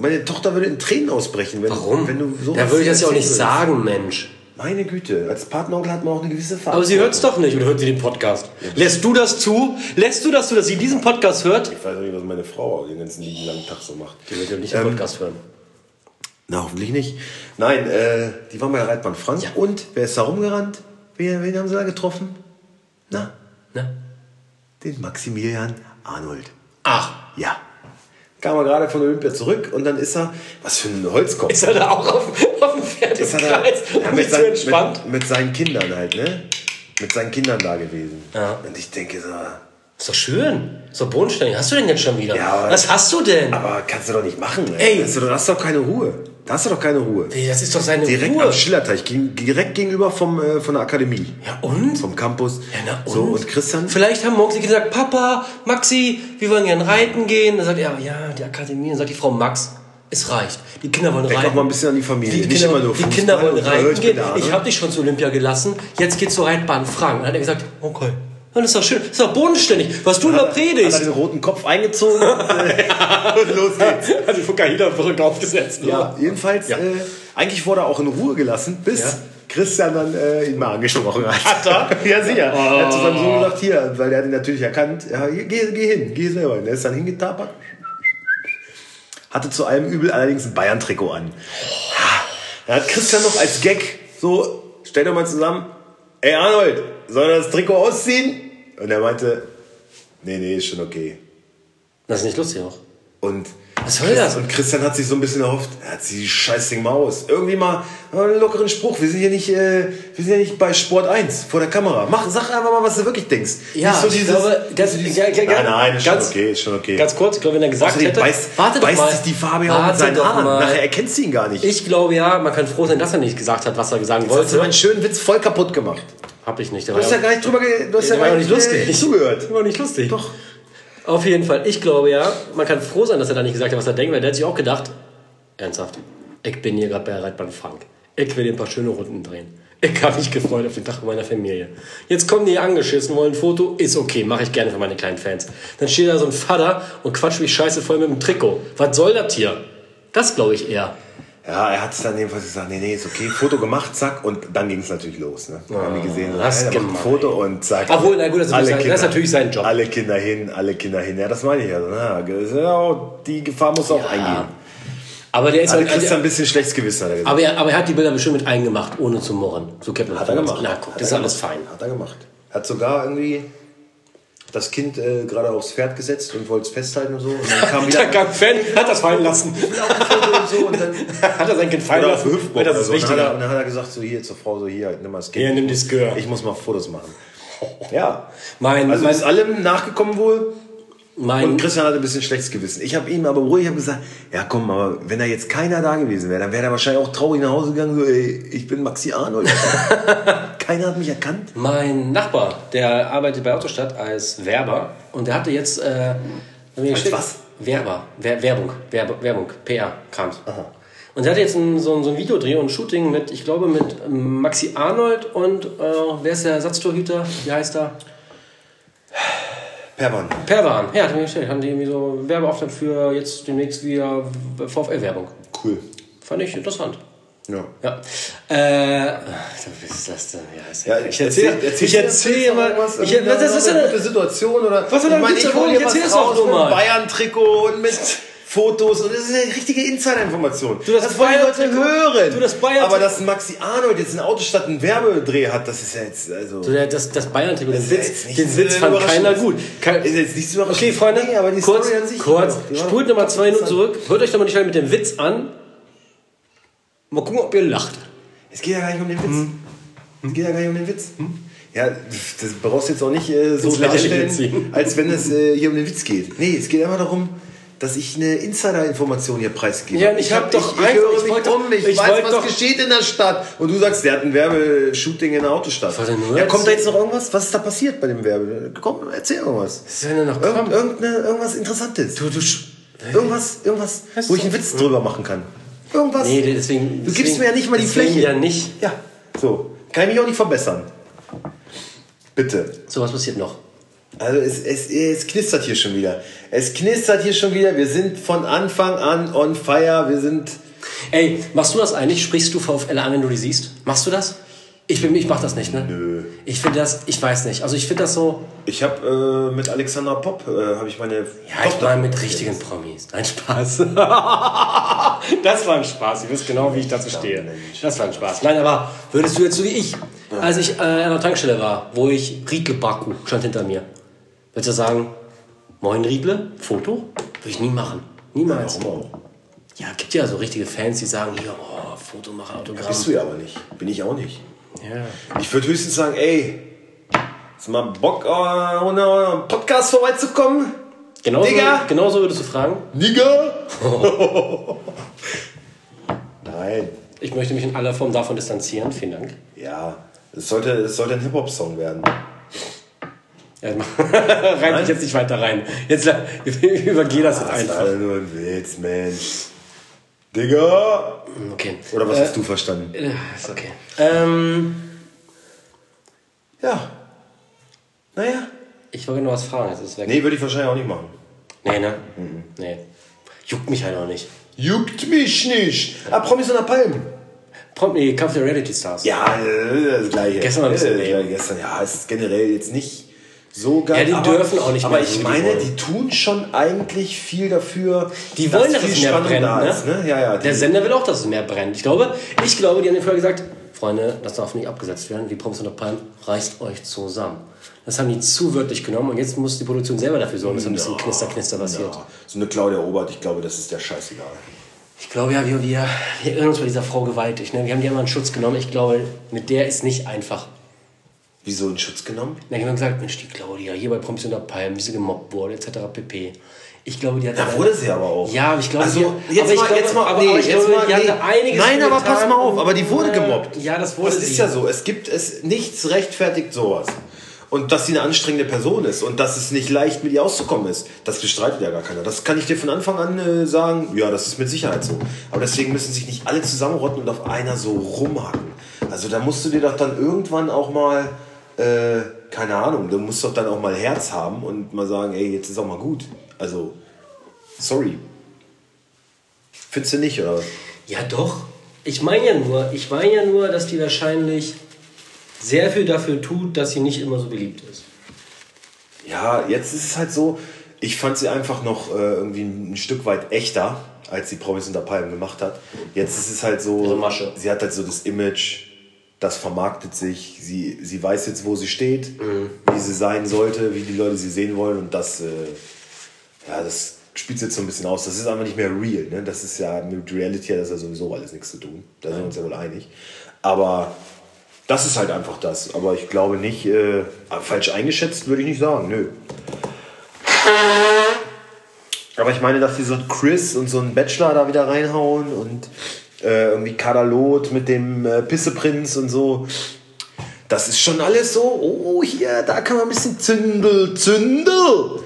Meine Tochter würde in Tränen ausbrechen, wenn, Warum? wenn du so da würde ich das ja auch nicht sagen, Mensch. Meine Güte, als Partneronkel hat man auch eine gewisse Verantwortung. Aber sie hört es doch nicht oder hört sie den Podcast? Lässt du das zu? Lässt du das zu, dass sie diesen Podcast hört? Ich weiß auch nicht, was meine Frau den ganzen lieben langen Tag so macht. Die wird ja nicht den Podcast hören. Na, hoffentlich nicht. Nein, äh, die waren bei der Reitbahn Frank. Und wer ist da rumgerannt? Wen, wen haben sie da getroffen? Na, Ne? Den Maximilian Arnold. Ach, Ja. Kam er gerade von Olympia zurück und dann ist er, was für ein Holzkopf. ist er da auch auf, auf dem Pferd ist im er da, Kreis ja, und mit, so sein, entspannt? mit, mit seinen Kindern halt, ne? Mit seinen Kindern da gewesen. Ja. Und ich denke so, Ist doch schön. Doch bodenständig. Hast du denn jetzt schon wieder? Ja, aber- Was hast du denn? aber kannst du doch nicht machen, ey. Ey. Hast du, hast doch keine Ruhe. Da hast du doch keine Ruhe. Ey, Das ist doch seine Direkt Ruhe. am Schillerteich, gegen- direkt gegenüber vom, äh, von der Akademie. Ja und? Vom Campus. Ja, na und? So, und Christian? Vielleicht haben morgens die Kinder gesagt, Papa, Maxi, wir wollen gerne reiten gehen. Dann sagt er, ja, die Akademie. Dann sagt die Frau, Max, es reicht. Die Kinder wollen Denk reiten. doch mal ein bisschen an die Familie. Die, nicht Kinder, immer nur die Kinder wollen reiten ich gehen. der Arne. Ich habe dich schon zu Olympia gelassen. Jetzt geht's zur Reitbahn Frank. Dann hat er gesagt, okay. Dann ist doch schön. Ist doch bodenständig. Was du immer Hat er predigst. den roten Kopf eingezogen *laughs* und, äh, und los geht's. *laughs* Hat die Fukaida verrückt aufgesetzt. Ja, jedenfalls, Ja. Äh, eigentlich wurde er auch in Ruhe gelassen, bis Ja. Christian dann äh, ihn mal angesprochen hat. Hat er? *laughs* ja, sicher. Er hat zu seinem Sohn gesagt, hier, weil er hat ihn natürlich erkannt, ja, geh, geh hin, geh selber. Und er ist dann hingetapert. Hatte zu allem Übel allerdings ein Bayern-Trikot an. Da hat Christian noch als Gag so, stell doch mal zusammen, ey Arnold, soll er das Trikot ausziehen? Und er meinte, nee, nee, ist schon okay. Das ist nicht lustig auch. Und Was soll das? Und Christian hat sich so ein bisschen erhofft, er hat sie die scheiß Ding mal aus. Irgendwie mal einen lockeren Spruch. Wir sind hier nicht, äh, wir sind hier nicht bei Sport 1 vor der Kamera. Mach, sag einfach mal, was du wirklich denkst. Ja, Nicht so ich dieses, glaube, ganz, nicht ja, ja, nein, nein, ist schon ganz, okay, ist schon okay. Ganz kurz, ich glaube, wenn er gesagt Außerdem hätte, beißt, warte beißt mal, sich die Farbe ja auch mit seinen Haaren. Nachher erkennst du ihn gar nicht. Ich glaube ja, man kann froh sein, dass er nicht gesagt hat, was er sagen Jetzt hast du wollte. meinen schönen Witz voll kaputt gemacht. Hab ich nicht. Du hast ja gar nicht drüber, du hast ja gar ja nicht lustig. äh, zugehört. Der war nicht lustig. Doch. Auf jeden Fall. Ich glaube ja, man kann froh sein, dass er da nicht gesagt hat, was er denkt, weil der hat sich auch gedacht, ernsthaft, ich bin hier gerade bei Reitbahn Frank. Ich will hier ein paar schöne Runden drehen. Ich habe mich gefreut auf den Tag meiner Familie. Jetzt kommen die angeschissen, wollen ein Foto, ist okay, mache ich gerne für meine kleinen Fans. Dann steht da so ein Vater und quatscht mich scheiße voll mit dem Trikot. Was soll das hier? Das glaube ich eher. Ja, er hat es dann jedenfalls gesagt, nee, nee, ist okay. Foto gemacht, zack, und dann ging es natürlich los. Ne? Dann haben die gesehen, so, das hey, ein. Foto und zack. Obwohl, na gut, das ist natürlich sein- das ist natürlich sein Job. Alle Kinder hin, alle Kinder hin. Ja, das meine ich ja. Na, ja die Gefahr muss auch eingehen. Aber der ist Also halt, Christian ein bisschen schlechtes Gewissen, hat er gesagt. aber, er, aber er hat die Bilder bestimmt mit eingemacht, ohne zu murren. So Captain Hat er gemacht. Na guck, Hat das ist alles fein. Hat er gemacht. Hat sogar irgendwie das Kind äh, gerade aufs Pferd gesetzt und wollte es festhalten und so. Und dann kam *laughs* wieder Der kam Fan, hat das fallen lassen. und so. Und dann *laughs* hat er sein Kind fallen lassen? Hüftbock das ist so. Und dann, hat er, wichtiger. und dann hat er gesagt, so hier zur Frau, so hier, nimm mal das Kind. Hier, nimm das Gehör. Ich muss mal Fotos machen. *laughs* Ja. Mein, Also mein, ist allem nachgekommen wohl. Mein, Und Christian hatte ein bisschen schlechtes Gewissen. Ich habe ihm aber ruhig hab gesagt, ja komm, aber wenn da jetzt keiner da gewesen wäre, dann wäre er wahrscheinlich auch traurig nach Hause gegangen, so, ey, ich bin Maxi Arnold. *laughs* keiner hat mich erkannt. mein Nachbar, der arbeitet bei Autostadt als Werber und der hatte jetzt. Äh, geschickt- was? Werber. Wer, Werbung. Werbe, Werbung. PR. Krams. Und der hatte jetzt ein, so, ein, so ein Videodreh und ein Shooting mit, ich glaube, mit ähm, Maxi Arnold und äh, wer ist der Ersatztorhüter? Wie heißt er? Perban. Perwan. Ja. Haben die irgendwie so Werbeauftrag für jetzt demnächst wieder VfL-Werbung. Cool. Fand ich interessant. Ja. Ja. Äh, was ist das denn? Ja, ist Ja, ich erzähle ich erzähl mal. was, Ich, was, das ist eine eine gute Situation oder Was ich denn meine, ich hol Situation? hier Erzähl was doch raus mit mal. Bayern-Trikot und mit Fotos und das ist eine richtige Insider-Information. Du, das wollen die Leute hören. du, das Bayern- Aber dass Maxi Arnold jetzt in Autostadt einen Werbedreh hat, das ist ja jetzt also So, der- das, das Bayern-Trikot, den ja nicht den so Witz fand keiner gut. Kein, ist jetzt nicht so okay, Freunde, Nee, aber die kurz, Story an sich kurz war spult nochmal zwei Minuten zurück. Hört euch doch mal die Stelle mit dem Witz an. Mal gucken, ob ihr lacht. Es geht ja gar nicht um den Witz. Es geht ja gar nicht um den Witz. Ja, das brauchst du jetzt auch nicht äh, so darstellen, als wenn es äh, hier um den Witz geht. Nee, es geht einfach darum, dass ich eine Insider-Information hier preisgebe. Ja, ich hab doch ich, ich einfach- höre ich mich wollte- um, ich, ich weiß, was doch- geschieht in der Stadt. Und du sagst, der hat ein Werbeshooting in der Autostadt. Ja, kommt da jetzt noch irgendwas? Was ist da passiert bei dem Werbe? Komm, erzähl irgendwas. Was soll denn noch Irgend, irgendeine, irgendwas Interessantes. Du, du, Irgendwas, irgendwas, Was wo ich ist einen? Witz drüber machen kann. Irgendwas. nee, deswegen. du gibst mir ja nicht mal die Fläche. ja nicht. Ja, so. Kann ich mich auch nicht verbessern. Bitte. So, was passiert noch? Also es, es, es knistert hier schon wieder. Es knistert hier schon wieder. Wir sind von Anfang an on fire. Wir sind. Ey, machst du das eigentlich? Sprichst du VfL an, wenn du die siehst? Machst du das? Ich, bin, ich mach das nicht, ne? Nö. Ich finde das, ich weiß nicht. Also ich finde das so, Ich habe äh, mit Alexander Pop äh, habe ich meine. ja, ich meine mit richtigen Promis. Nein, Spaß. *laughs* das war ein Spaß. Ihr wisst genau, wie ich dazu stehe. Das war ein Spaß. Nein, aber würdest du jetzt so wie ich, als ich äh, an der Tankstelle war, wo ich Riedle Baku stand hinter mir, würdest du sagen, moin Riedle, Foto? Würde ich nie machen. Niemals. Warum auch? Ja, gibt ja so richtige Fans, die sagen, hier, oh, Foto machen, Autogramm. Bist du ja aber nicht. Bin ich auch nicht. Ja. Ich würde höchstens sagen, ey, hast mal Bock, äh, ohne euren Podcast vorbeizukommen? Genauso, Digga! genauso würdest du fragen. Nigger? *laughs* Nein. Ich möchte mich in aller Form davon distanzieren. Vielen Dank. Ja, es sollte, es sollte ein Hip-Hop-Song werden. Ja, *laughs* rein dich jetzt nicht weiter rein. Jetzt *laughs* übergeh das jetzt Das ist einfach. alle nur ein Witz, Mensch. Digga! Okay. Oder was äh, hast du verstanden? äh, Ist okay. Ähm, Ja. Naja. ich wollte noch was fragen. Jetzt ist es weg. Nee, würde ich wahrscheinlich auch nicht machen. Nee, ne? Nee. Juckt mich halt auch nicht. Juckt mich nicht. Ah, Promis unter Palmen. Prom nee, Kampf der Reality Stars. Ja, äh, das gleiche. Gestern war ein bisschen äh, gestern, ja, ist generell jetzt nicht so geil. Ja, die dürfen auch nicht Aber mehr, ich wie die meine, die tun schon eigentlich viel dafür. Die wollen, dass viel es mehr brennt, ne? ist, ne? Ja, ja. Der Die, Sender will auch, dass es mehr brennt. Ich glaube, ich glaube, die haben vorher gesagt, Freunde, das darf nicht abgesetzt werden. Wie Promis unter Palmen, reißt euch zusammen. Das haben die zu wörtlich genommen und jetzt muss die Produktion selber dafür sorgen, dass ein bisschen Knister, Knister passiert. ja, so eine Claudia Obert, ich glaube, das ist der scheißegal. Ich glaube ja, wir, wir, wir irren uns bei dieser Frau gewaltig. Ne? Wir haben die einmal in Schutz genommen. Ich glaube, mit der ist nicht einfach. Wieso in Schutz genommen? Dann haben wir gesagt, Mensch, die Claudia, hier bei Promis unter Palmen, wie sie gemobbt wurde, etc. pp. Ich glaube, die hat... Da da- wurde sie aber auch. Ja, aber ich glaube, Also, die, jetzt aber ich mal- glaube, jetzt mal- aber, nee, aber ich jetzt glaube, mal- die nee. da einiges Nein, aber pass mal auf, aber die wurde gemobbt. Ja, das wurde Das ist ja so. Es gibt es nichts rechtfertigt sowas. Und dass sie eine anstrengende Person ist und dass es nicht leicht mit ihr auszukommen ist, das bestreitet ja gar keiner. Das kann ich dir von Anfang an äh, sagen. Ja, das ist mit Sicherheit so. Aber deswegen müssen sich nicht alle zusammenrotten und auf einer so rumhacken. Also da musst du dir doch dann irgendwann auch mal, äh, keine Ahnung, du musst doch dann auch mal Herz haben und mal sagen, ey, jetzt ist auch mal gut. Also, sorry. Findest du nicht, oder? was? Ja, doch. Ich meine ja nur, ich meine ja nur, dass die wahrscheinlich sehr viel dafür tut, dass sie nicht immer so beliebt ist. Ja, jetzt ist es halt so, ich fand sie einfach noch äh, irgendwie ein Stück weit echter, als sie Promis unter Palmen gemacht hat. Jetzt ist es halt so, Masche. sie hat halt so das Image, das vermarktet sich, sie, sie weiß jetzt, wo sie steht, Mhm. wie sie sein sollte, wie die Leute sie sehen wollen und das, äh, ja, das spielt jetzt so ein bisschen aus. Das ist einfach nicht mehr real, ne? Das ist ja, mit Reality das ja sowieso alles nichts zu tun. Da sind wir uns ja wohl einig. Aber das ist halt einfach das. Aber ich glaube nicht, äh, falsch eingeschätzt würde ich nicht sagen, nö. Aber ich meine, dass sie so ein Chris und so einen Bachelor da wieder reinhauen und äh, irgendwie Kadalot mit dem äh, Pisseprinz und so. Das ist schon alles so, oh, hier, da kann man ein bisschen Zündel, Zündel.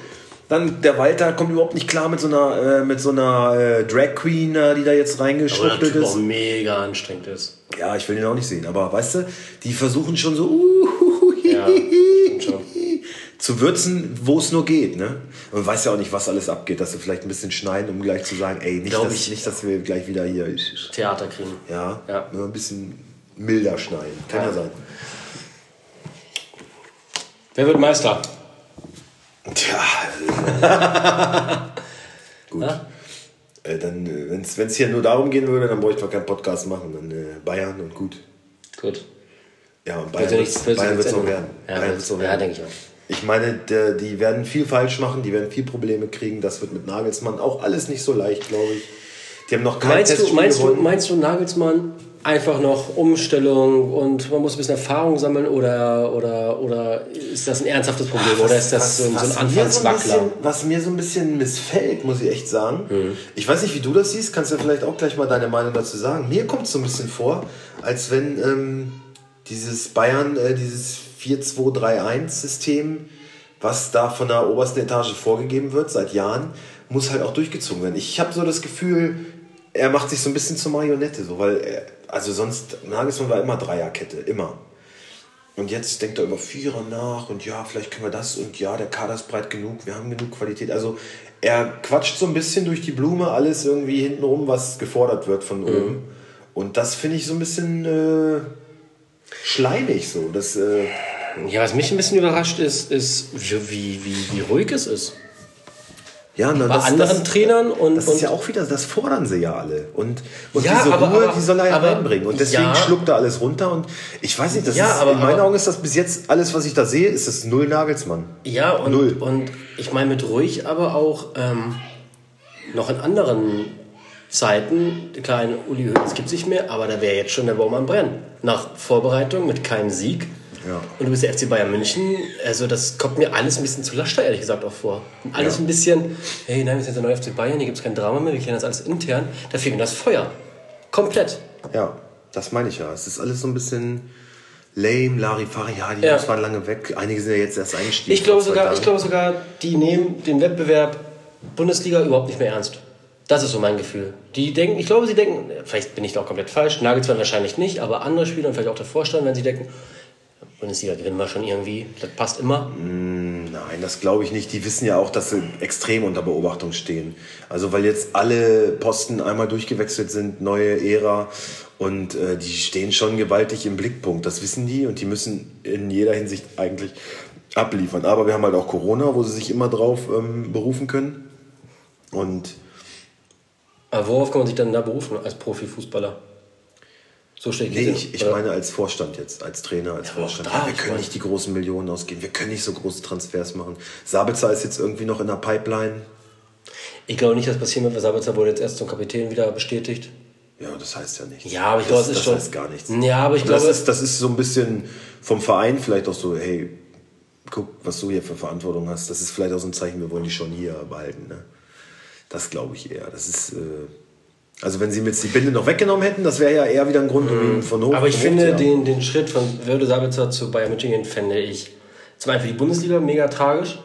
Dann der Walter kommt überhaupt nicht klar mit so einer, äh, mit so einer äh, Drag Queen, äh, die da jetzt Typ ist. auch mega anstrengend ist. Ja, ich will den auch nicht sehen, aber weißt du, die versuchen schon so uh, Ja, stimmt schon. Zu würzen, wo es nur geht, ne? Und man weiß ja auch nicht, was alles abgeht, dass wir vielleicht ein bisschen schneiden, um gleich zu sagen, ey, nicht, dass, ich. nicht dass wir gleich wieder hier, Theater kriegen. ja, Ja. nur ein bisschen milder schneiden. Kann ja, Ja. sein. Wer wird Meister? Tja, *laughs* gut. Ja? Äh, dann, wenn es hier nur darum gehen würde, dann bräuchte man keinen Podcast machen. Dann äh, Bayern und gut. Gut. Ja, und Wird Bayern ja wird es ja noch werden. Ja, Bayern wird- wird's noch ja, werden. denke ich auch. Ich meine, die werden viel falsch machen, die werden viel Probleme kriegen. Das wird mit Nagelsmann auch alles nicht so leicht, glaube ich. Die haben noch kein Meinst du, meinst, du, meinst du, Nagelsmann einfach noch Umstellung und man muss ein bisschen Erfahrung sammeln oder, oder, oder ist das ein ernsthaftes Problem oder ist das so, so ein mir so ein Anfangswackler? bisschen, was mir so ein bisschen missfällt, muss ich echt sagen. Mhm. Ich weiß nicht, wie du das siehst, kannst du vielleicht auch gleich mal deine Meinung dazu sagen. Mir kommt es so ein bisschen vor, als wenn ähm, dieses Bayern, äh, dieses 4-2-3-1-System, was da von der obersten Etage vorgegeben wird seit Jahren, muss halt auch durchgezogen werden. Ich habe so das Gefühl, er macht sich so ein bisschen zur Marionette, so, weil er, also sonst, Nagelsmann war immer Dreierkette, immer. Und jetzt denkt er über Vierer nach und ja, vielleicht können wir das und ja, der Kader ist breit genug, wir haben genug Qualität. Also er quatscht so ein bisschen durch die Blume alles irgendwie hintenrum, was gefordert wird von oben. Und das finde ich so ein bisschen äh, schleimig so. Das, äh, Ja, was mich ein bisschen überrascht ist, ist, wie, wie, wie ruhig es ist. ja, na, Bei das, anderen das, Trainern und. Das und ist ja auch wieder, das fordern sie ja alle. Und, und Ja, diese aber- Ruhe, aber- die soll er ja reinbringen. Und deswegen ja. schluckt er alles runter. Und ich weiß nicht, das Ja, ist, aber- in meinen Augen ist das bis jetzt alles, was ich da sehe, ist das null Nagelsmann. Ja, und, Null. und ich meine mit ruhig, aber auch ähm, noch in anderen Zeiten, klar, ein Uli Hoeneß gibt es nicht mehr, aber da wäre jetzt schon der Baum am Brennen. Nach Vorbereitung mit keinem Sieg. Ja. Und du bist der FC Bayern München, also das kommt mir alles ein bisschen zu laster, ehrlich gesagt, auch vor. Alles Ja. ein bisschen, hey, nein, wir sind der neue FC Bayern, hier gibt es kein Drama mehr, wir kennen das alles intern. Da fehlt mir das Feuer. Komplett. Ja, das meine ich ja. Es ist alles so ein bisschen lame, Larifari. Ja, die Ja. Jungs waren lange weg. Einige sind ja jetzt erst eingestiegen. Ich glaube, sogar, ich glaube sogar, die nehmen den Wettbewerb Bundesliga überhaupt nicht mehr ernst. Das ist so mein Gefühl. Die denken, ich glaube, sie denken, vielleicht bin ich da auch komplett falsch, Nagelsmann wahrscheinlich nicht, aber andere Spieler und vielleicht auch der Vorstand, wenn sie denken, Bundesliga gewinnen wir schon irgendwie, das passt immer. Nein, das glaube ich nicht. Die wissen ja auch, dass sie extrem unter Beobachtung stehen. Also weil jetzt alle Posten einmal durchgewechselt sind, neue Ära und äh, die stehen schon gewaltig im Blickpunkt. Das wissen die und die müssen in jeder Hinsicht eigentlich abliefern. Aber wir haben halt auch Corona, wo sie sich immer drauf ähm, berufen können. Und Aber worauf kann man sich dann da berufen als Profifußballer? So stehe ich Nee, nicht ich, ich meine als Vorstand jetzt, als Trainer, als Ja, aber Vorstand. da, Ja, wir können meine- nicht die großen Millionen ausgeben, wir können nicht so große Transfers machen. Sabitzer ist jetzt irgendwie noch in der Pipeline. Ich glaube nicht, dass passieren wird, weil Sabitzer wurde jetzt erst zum Kapitän wieder bestätigt. Ja, das heißt ja nichts. Ja, aber ich glaube, es ist das schon- heißt gar nichts. Ja, aber ich das glaube- ist, das ist so ein bisschen vom Verein vielleicht auch so, hey, guck, was du hier für Verantwortung hast. Das ist vielleicht auch so ein Zeichen, wir wollen die schon hier behalten. Ne? Das glaube ich eher. Das ist, äh, also wenn sie mir jetzt die Binde noch weggenommen hätten, das wäre ja eher wieder ein Grund, um ihn von hoch Mhm. Aber ich finde den, den Schritt von Würde Sabitzer zu Bayern München fände ich zum einen für die Bundesliga mega tragisch,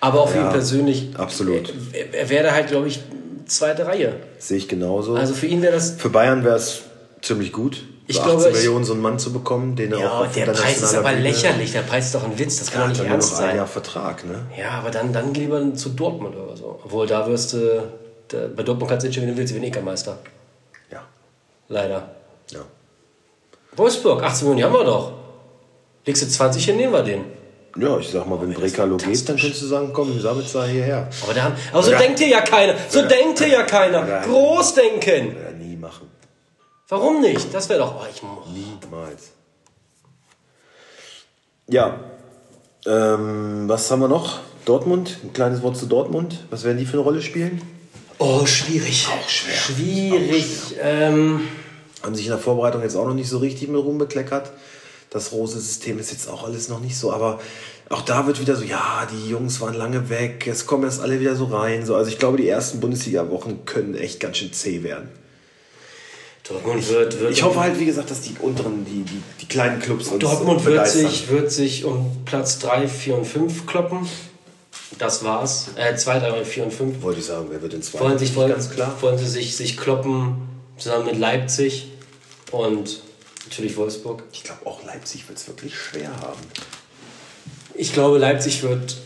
aber auch für Ja, ihn persönlich. absolut. Er, er wäre halt, glaube ich, zweite Reihe. Sehe ich genauso. Also für ihn wäre das. Für Bayern wäre es ziemlich gut, Ich für glaube, 18 ich- Millionen so einen Mann zu bekommen, den er auch Ja, auf der Preis ist aber Bühne- lächerlich. Der Preis ist doch ein Witz. Das kann Ja, doch nicht er ernst sein. Jahr Vertrag, ne? Ja, aber dann, dann lieber zu Dortmund oder so. Obwohl, da wirst du. Da, bei Dortmund kannst du nicht, wenn du willst, werden eh kein Meister. Ja, Leider. ja. Wolfsburg, 18 Millionen, haben wir doch. Legst du 20 hin, nehmen wir den. Ja, ich sag mal, wenn Brekalo geht, dann könntest du sagen, komm, Sabitzer hierher. Aber, der, aber so Oder- denkt hier ja keiner. So denkt hier ja keiner. Oder- Großdenken. Würde er nie machen. Warum nicht? Das wäre doch. Oh, ich, Niemals. Ja, ähm, was haben wir noch? Dortmund, ein kleines Wort zu Dortmund. Was werden die für eine Rolle spielen? Oh, schwierig. Auch schwer. Schwierig. Ähm, Haben sich in der Vorbereitung jetzt auch noch nicht so richtig mit rumbekleckert. Das Rose-System ist jetzt auch alles noch nicht so, aber auch da wird wieder so, ja, die Jungs waren lange weg, es kommen erst alle wieder so rein. So. Also ich glaube, die ersten Bundesliga-Wochen können echt ganz schön zäh werden. Dortmund wird, wird. Ich hoffe halt, wie gesagt, dass die unteren, die, die, die kleinen Clubs uns Dortmund wird sich, wird sich um Platz 3, 4 und 5 kloppen. Das war's. Äh, 2, 3, 4 und 5. Wollte ich sagen, wer wird den zweiten? Wollen, sich, wollen, ganz klar. wollen sie sich, sich kloppen zusammen mit Leipzig und natürlich Wolfsburg. Ich glaube, auch Leipzig wird es wirklich schwer haben. Ich glaube, Leipzig wird.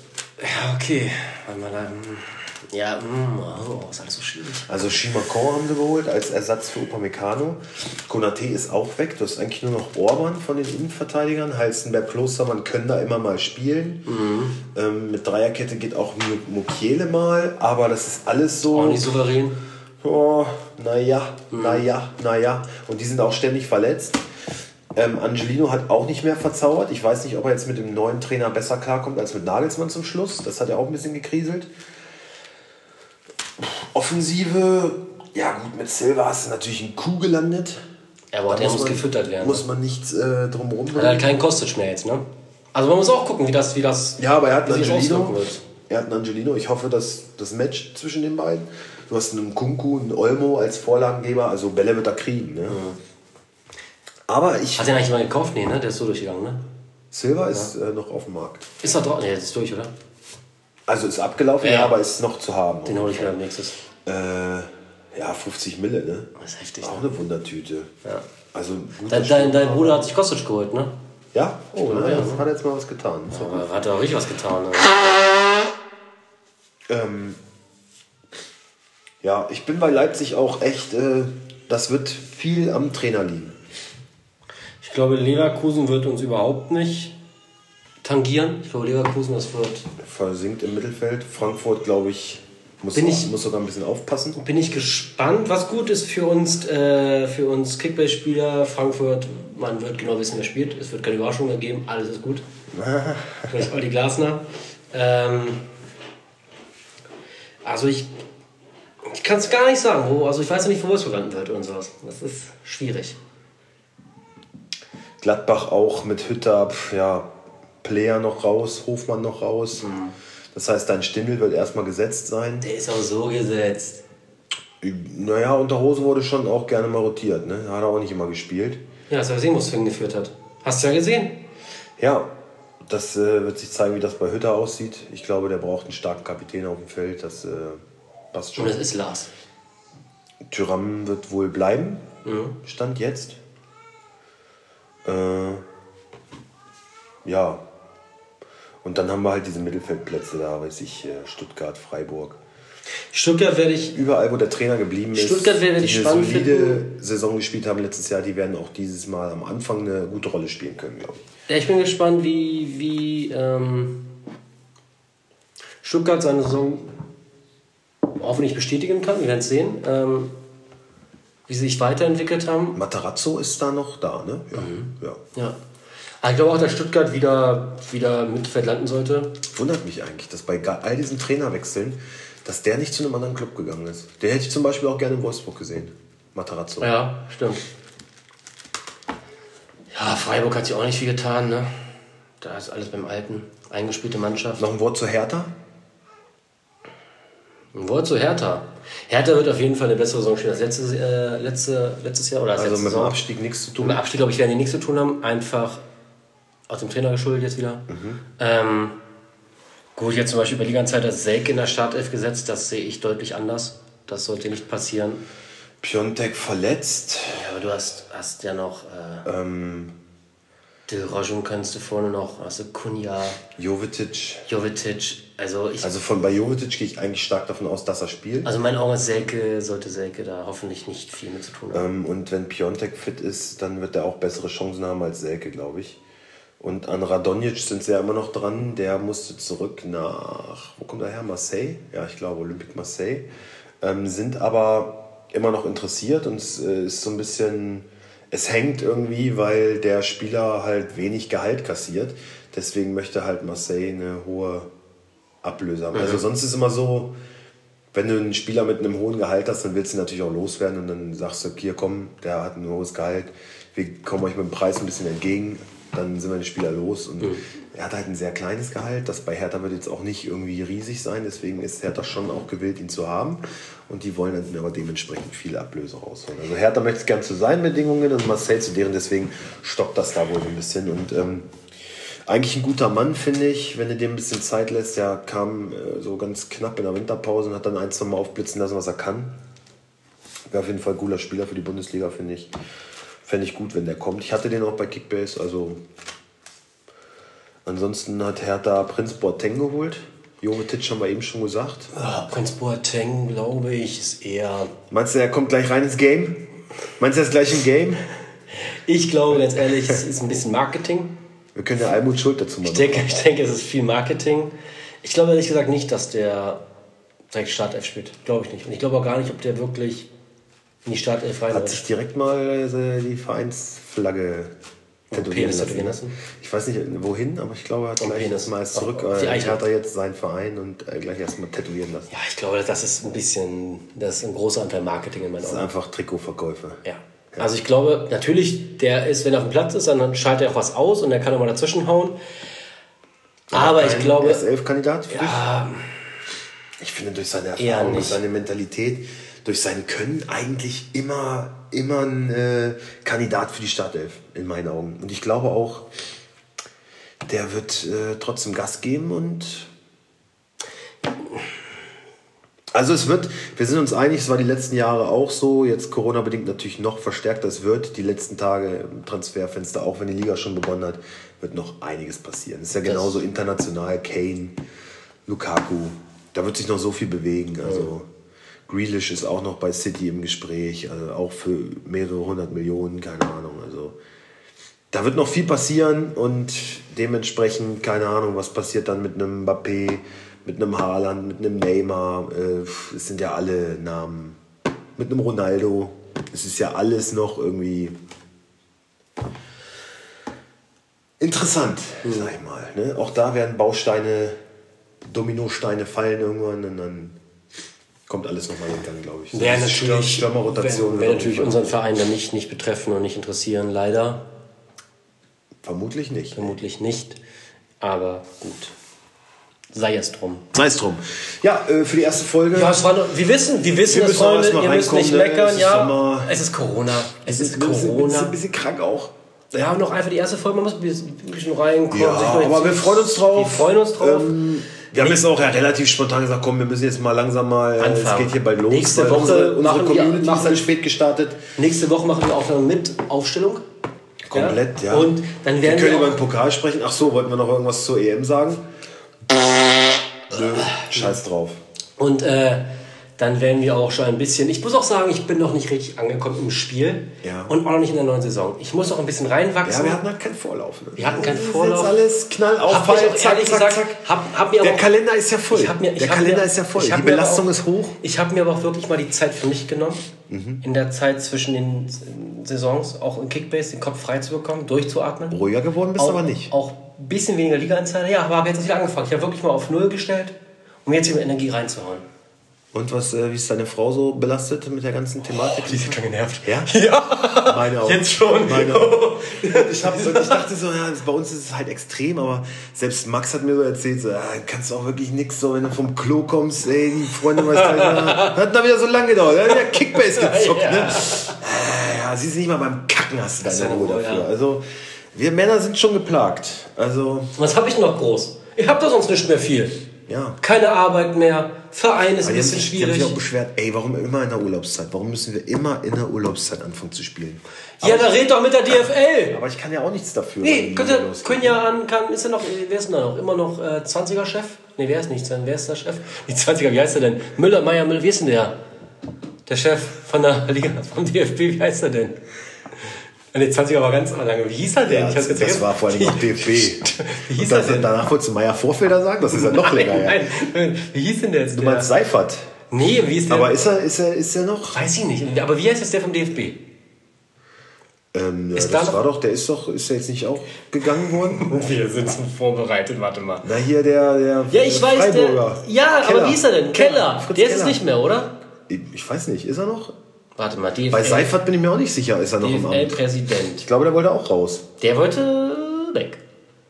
Ja, okay. Warte mal. Ja, oh, ist alles so schwierig. Also Chimakon haben sie geholt als Ersatz für Upamecano. Konate ist auch weg. Du hast eigentlich nur noch Orban von den Innenverteidigern. Halstenberg, Klostermann können da immer mal spielen. Ähm, mit Dreierkette geht auch Mu- Mukiele mal. Aber das ist alles so... Auch nicht souverän. Oh, naja, naja, naja. Und die sind auch ständig verletzt. Ähm, Angelino hat auch nicht mehr verzaubert. Ich weiß nicht, ob er jetzt mit dem neuen Trainer besser klarkommt als mit Nagelsmann zum Schluss. Das hat er auch ein bisschen gekriselt. Offensive, ja gut, mit Silva hast du natürlich einen Kuh gelandet. Ja, aber Da der muss man- gefüttert werden. Muss man nichts äh, drumherum Hat halt keinen Kostic mehr jetzt, ne? Also man muss auch gucken, wie das, wie das. Ja, aber er hat einen Angelino. Er hat einen Angelino. Ich hoffe, dass das Match zwischen den beiden. Du hast einen Kunku, einen Olmo als Vorlagengeber, also Bälle wird er kriegen. Ne? Aber ich. Hat den eigentlich mal gekauft? Nee, ne? Der ist so durchgegangen, ne? Silva ist äh, noch auf dem Markt. Ist er drauf? Nee, der ist durch, oder? Also ist abgelaufen, Ja. ja, aber ist noch zu haben. Den hole ich wieder als nächstes. Äh, ja, 50 Mille, ne? Das ist heftig, Auch ne? eine Wundertüte. Ja. Also Dein, dein, dein Bruder hat sich Kostic geholt, ne? Ja? Oh, na, ja, ne? hat jetzt mal was getan. Aber hat er auch richtig was getan, ne? Ähm, ja, ich bin bei Leipzig auch echt, äh, das wird viel am Trainer liegen. Ich glaube, Leverkusen wird uns überhaupt nicht tangieren. Ich glaube, Leverkusen, das wird. Versinkt im Mittelfeld. Frankfurt, glaube ich, muss, Bin ich- muss sogar ein bisschen aufpassen. Bin ich gespannt, was gut ist für uns, äh, für uns Kickbase-Spieler. Frankfurt, man wird genau wissen, wer spielt. Es wird keine Überraschung mehr geben. Alles ist gut. *laughs* Vielleicht Olli Glasner. Ähm, also ich, ich kann es gar nicht sagen. Wo, also ich weiß ja nicht, wo Wolfsburg landen wird und sowas. Das ist schwierig. Gladbach auch mit Hütter, pf, ja, Player noch raus, Hofmann noch raus. Mhm. Das heißt, dein Stindel wird erstmal gesetzt sein. Der ist auch so gesetzt. Naja, unter Hose wurde schon auch gerne mal rotiert. Ne? Hat er auch nicht immer gespielt. Ja, gesehen, wo es hingeführt hat. Hast du ja gesehen. Ja, das äh, wird sich zeigen, wie das bei Hütter aussieht. Ich glaube, der braucht einen starken Kapitän auf dem Feld. Das äh, passt schon. Und das ist Lars. Tyram wird wohl bleiben. Mhm. Stand jetzt. Äh, ja. Und dann haben wir halt diese Mittelfeldplätze da, weiß ich, äh, Stuttgart, Freiburg. Stuttgart werde ich Überall, wo der Trainer geblieben ist, Stuttgart werde ich die eine spannend solide finden. Saison gespielt haben letztes Jahr, die werden auch dieses Mal am Anfang eine gute Rolle spielen können, glaube ich. Ja, ich bin gespannt, wie, wie ähm, Stuttgart seine Saison hoffentlich bestätigen kann. Wir werden es sehen. Ähm, wie sie sich weiterentwickelt haben. Matarazzo ist da noch da, ne? Ja. Mhm. ja. Ja. Aber ich glaube auch, dass Stuttgart wieder, wieder im Mittelfeld landen sollte. Wundert mich eigentlich, dass bei all diesen Trainerwechseln, dass der nicht zu einem anderen Club gegangen ist. Den hätte ich zum Beispiel auch gerne in Wolfsburg gesehen. Matarazzo. Ja, stimmt. Ja, Freiburg hat sich auch nicht viel getan. Ne? Da ist alles beim Alten. Eingespielte Mannschaft. Noch ein Wort zu Hertha? Ein Wort zu Hertha. Hertha wird auf jeden Fall eine bessere Saison spielen als letztes, äh, letzte, letztes Jahr. Oder als Also mit dem. Abstieg nichts zu tun. Mit dem Abstieg, glaube ich, werden die nichts zu tun haben. Einfach aus dem Trainer geschuldet jetzt wieder. Mhm. Ähm, gut, jetzt zum Beispiel bei Liga-Zeit hat Selke in der Startelf gesetzt. Das sehe ich deutlich anders. Das sollte nicht passieren. Piontek verletzt. Ja, aber du hast, hast ja noch äh, Ähm, De Rojon kannst du vorne noch, hast du Kunja, Jovetic. Jovetic. Also ich, Also von bei Jovetic gehe ich eigentlich stark davon aus, dass er spielt. also in meinen Augen ist Selke, sollte Selke da hoffentlich nicht viel mit zu tun haben. Ähm, und wenn Piontek fit ist, dann wird er auch bessere Chancen haben als Selke, glaube ich. Und an Radonjic sind sie ja immer noch dran. Der musste zurück nach, wo kommt er her? Marseille? Ja, ich glaube Olympique Marseille. Ähm, sind aber immer noch interessiert und es äh, ist so ein bisschen, es hängt irgendwie, weil der Spieler halt wenig Gehalt kassiert. Deswegen möchte halt Marseille eine hohe Ablöse haben. Also sonst ist immer so, wenn du einen Spieler mit einem hohen Gehalt hast, dann willst du ihn natürlich auch loswerden und dann sagst du, hier komm, der hat ein hohes Gehalt, wir kommen euch mit dem Preis ein bisschen entgegen, dann sind wir den Spieler los und er hat halt ein sehr kleines Gehalt, das bei Hertha wird jetzt auch nicht irgendwie riesig sein, deswegen ist Hertha schon auch gewillt, ihn zu haben und die wollen dann aber dementsprechend viele Ablöse rausholen. Also Hertha möchte es gern zu seinen Bedingungen und Marcel zu deren, deswegen stockt das da wohl so ein bisschen und ähm, eigentlich ein guter Mann, finde ich, wenn du dem ein bisschen Zeit lässt. Der kam äh, so ganz knapp in der Winterpause und hat dann ein, zwei Mal aufblitzen lassen, was er kann. Wäre auf jeden Fall ein cooler Spieler für die Bundesliga, finde ich. Fände ich gut, wenn der kommt. Ich hatte den auch bei Kickbase, also. Ansonsten hat Hertha Prinz Boateng geholt. Jovetic haben wir eben schon gesagt. Ah, Prinz Boateng, glaube ich, ist eher. Meinst du, er kommt gleich rein ins Game? Meinst du, er ist gleich im Game? Ich glaube, ganz ehrlich, es ist ein bisschen Marketing. Wir können ja Almut Schuld dazu machen. Ich denke, ich denke, es ist viel Marketing. Ich glaube ehrlich gesagt nicht, dass der direkt Startelf spielt. Glaube ich nicht. Und ich glaube auch gar nicht, ob der wirklich in die Startelf Hat reinrutscht. sich direkt mal äh, die Vereinsflagge tätowieren Penis lassen. tätowieren lassen? Ich weiß nicht wohin, aber ich glaube, er hat Und gleich Penis. erstmal erst Auf- zurück. auf die Äh, Eichel. er hat er jetzt seinen Verein und äh, gleich erstmal tätowieren lassen. Ja, ich glaube, das ist ein bisschen, das ist ein großer Anteil Marketing in meinen Das ist Augen. einfach Trikotverkäufe. Ja. Also ich glaube, natürlich, der ist, wenn er auf dem Platz ist, dann schaltet er auch was aus und er kann auch mal dazwischen hauen. Aber ich Kein glaube, S11-Kandidat für dich? ja, Ich finde durch seine Erfahrung, durch seine Mentalität, durch sein Können eigentlich immer, immer ein äh, Kandidat für die Startelf, in meinen Augen. Und ich glaube auch, der wird äh, trotzdem Gas geben und. Also es wird, wir sind uns einig, es war die letzten Jahre auch so, jetzt Corona-bedingt natürlich noch verstärkter, es wird die letzten Tage im Transferfenster, auch wenn die Liga schon begonnen hat, wird noch einiges passieren. Es ist ja genauso international, Kane, Lukaku, da wird sich noch so viel bewegen. Also Grealish ist auch noch bei City im Gespräch, also auch für mehrere hundert Millionen, keine Ahnung. Also da wird noch viel passieren und dementsprechend, keine Ahnung, was passiert dann mit einem Mbappé, mit einem Haaland, mit einem Neymar. Äh, es sind ja alle Namen. Mit einem Ronaldo. Es ist ja alles noch irgendwie interessant, sag ich mal. Ne? Auch da werden Bausteine, Dominosteine fallen irgendwann und dann kommt alles nochmal in Gang, glaube ich. wäre Diese natürlich, Stürmerrotation wär, wird wär auch natürlich unseren Verein dann nicht, nicht betreffen und nicht interessieren, leider. Vermutlich nicht. Vermutlich nicht. Aber gut. Sei es drum. Sei es drum. Ja, äh, für die erste Folge. Ja, es war nur, wir wissen, wir wissen Wir es, müssen auch Freunde, ihr müsst nicht ne? meckern, Es ist ja. Sommer. Es ist Corona. Es ist ein bisschen, Corona. bisschen, bisschen krank auch. Ja, noch einfach die erste Folge, man muss ein bisschen ein bisschen reinkommen. Ja, aber wir freuen uns drauf. Wir freuen uns drauf. Ähm, wir haben jetzt auch ja relativ spontan gesagt, komm, wir müssen jetzt mal langsam mal, es geht hier bald los. Nächste Woche unsere, unsere machen wir- Community ist dann spät gestartet. Nächste Woche machen wir auch noch mit Aufstellung. Komplett, ja. Und dann wir werden können wir über den Pokal sprechen. Ach so, wollten wir noch irgendwas zur EM sagen? Nö, scheiß drauf. und äh, dann werden wir auch schon ein bisschen. Ich muss auch sagen, ich bin noch nicht richtig angekommen im Spiel Ja. und auch noch nicht in der neuen Saison. Ich muss noch ein bisschen reinwachsen. Ja, wir hatten halt keinen Vorlauf. Ne? Wir hatten keinen Das ist Vorlauf. Jetzt alles Knall auf, Hab Fall, auch ehrlich gesagt, hab, hab mir Der auch, Kalender ist ja voll. Mir, Der Kalender mir, ist ja voll. Die Belastung auch, ist hoch. Ich habe mir aber auch wirklich mal die Zeit für mich genommen, Mhm. in der Zeit zwischen den Saisons auch in Kickbase den Kopf frei zu bekommen, durchzuatmen. Ruhiger geworden bist du aber nicht. Auch ein bisschen weniger Liga-Anzahl. Ja, aber habe jetzt wieder angefangen. Ich habe wirklich mal auf Null gestellt, um jetzt mit Energie reinzuhauen. Und was, äh, wie ist deine Frau so belastet mit der ganzen Thematik? Die ist schon genervt. Ja? *laughs* Ja, Meine auch. jetzt schon. Meine *laughs* auch. Ich, hab, und ich dachte so, ja, bei uns ist es halt extrem, aber selbst Max hat mir so erzählt, so, ja, kannst du auch wirklich nix, so wenn du vom Klo kommst, ey, die Freundin weiß gleich, ja, hat da wieder so lange gedauert, ja, der Kickbase *laughs* gezockt, Ja. ne? Äh, ja, sie ist nicht mal beim Kacken, hast du deine ja Ruhe dafür. ja. Also, wir Männer sind schon geplagt. Also, Was habe ich noch groß? Ich habe da sonst nicht mehr viel. Ja. Keine Arbeit mehr. Verein ist ein bisschen sich- die haben schwierig. sich auch beschwert, ey, warum immer in der Urlaubszeit? Warum müssen wir immer in der Urlaubszeit anfangen zu spielen? Ja, da red doch mit der DFL. *laughs* Aber ich kann ja auch nichts dafür. Nee, die könnt Liga ihr, losgeht. können ja an, kann, ist er noch, wer ist denn da noch? Immer noch äh, 20er-Chef? Nee, wer ist nicht, wer ist der Chef? *laughs* Die 20er, wie heißt er denn? Müller, Meier, Müller, wie ist denn der? Der Chef von der *laughs* Liga, vom DFB, wie heißt er denn? Ah, Nee, 20er war ganz lange. Wie hieß er denn? Ja, Ich hab's das, vergessen. war vor allem noch DFB. *laughs* Wie hieß er denn? danach wolltest du Meier Vorfelder sagen? Das ist ja noch länger. *laughs* Nein, nein, wie hieß denn der jetzt? Du meinst Seifert. nee, wie ist der? Aber ist er, ist er, ist er noch? Weiß ich nicht. Aber wie heißt jetzt der vom DFB? Ähm, ja, Ist da das noch- war doch, der ist doch, ist er jetzt nicht auch gegangen worden? *laughs* Wir sind schon vorbereitet, warte mal. Na hier der, der Ja, ich weiß, der, Freiburger. ja, Keller. aber wie ist er denn? Keller. Fritz der ist es Keller. nicht mehr, oder? Ich, ich weiß nicht, ist er noch? Warte mal, DFL. Bei Seifert bin ich mir auch nicht sicher, ist er noch im Amt. DFL-Präsident. Ich glaube, der wollte auch raus. Der wollte weg.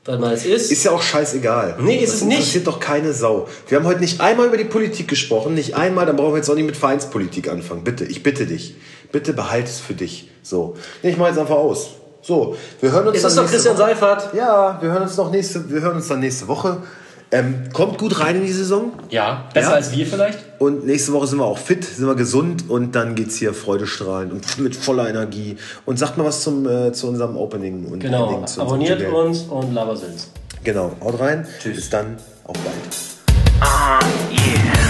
Warte mal, es ist. Ist ja auch scheißegal. Nee, ist das es nicht. interessiert doch keine Sau. Wir haben heute nicht einmal über die Politik gesprochen, nicht einmal, dann brauchen wir jetzt auch nicht mit Vereinspolitik anfangen. Bitte, ich bitte dich. Bitte behalte es für dich. So. Nee, ich mache jetzt einfach aus. So, wir hören uns es dann ist doch Christian Woche. Seifert. Ja, wir hören uns noch nächste, wir hören uns dann nächste Woche. Ähm, kommt gut rein in die Saison. Ja, besser Ja? als wir vielleicht. Und nächste Woche sind wir auch fit, sind wir gesund und dann geht's hier freudestrahlend und mit voller Energie. Und sagt mal was zum, äh, zu unserem Opening und Genau. Ending, zu unserem Abonniert Jingle. uns und Labersülz. Genau, haut rein. Tschüss. Bis dann, auf bald. Ah, yeah.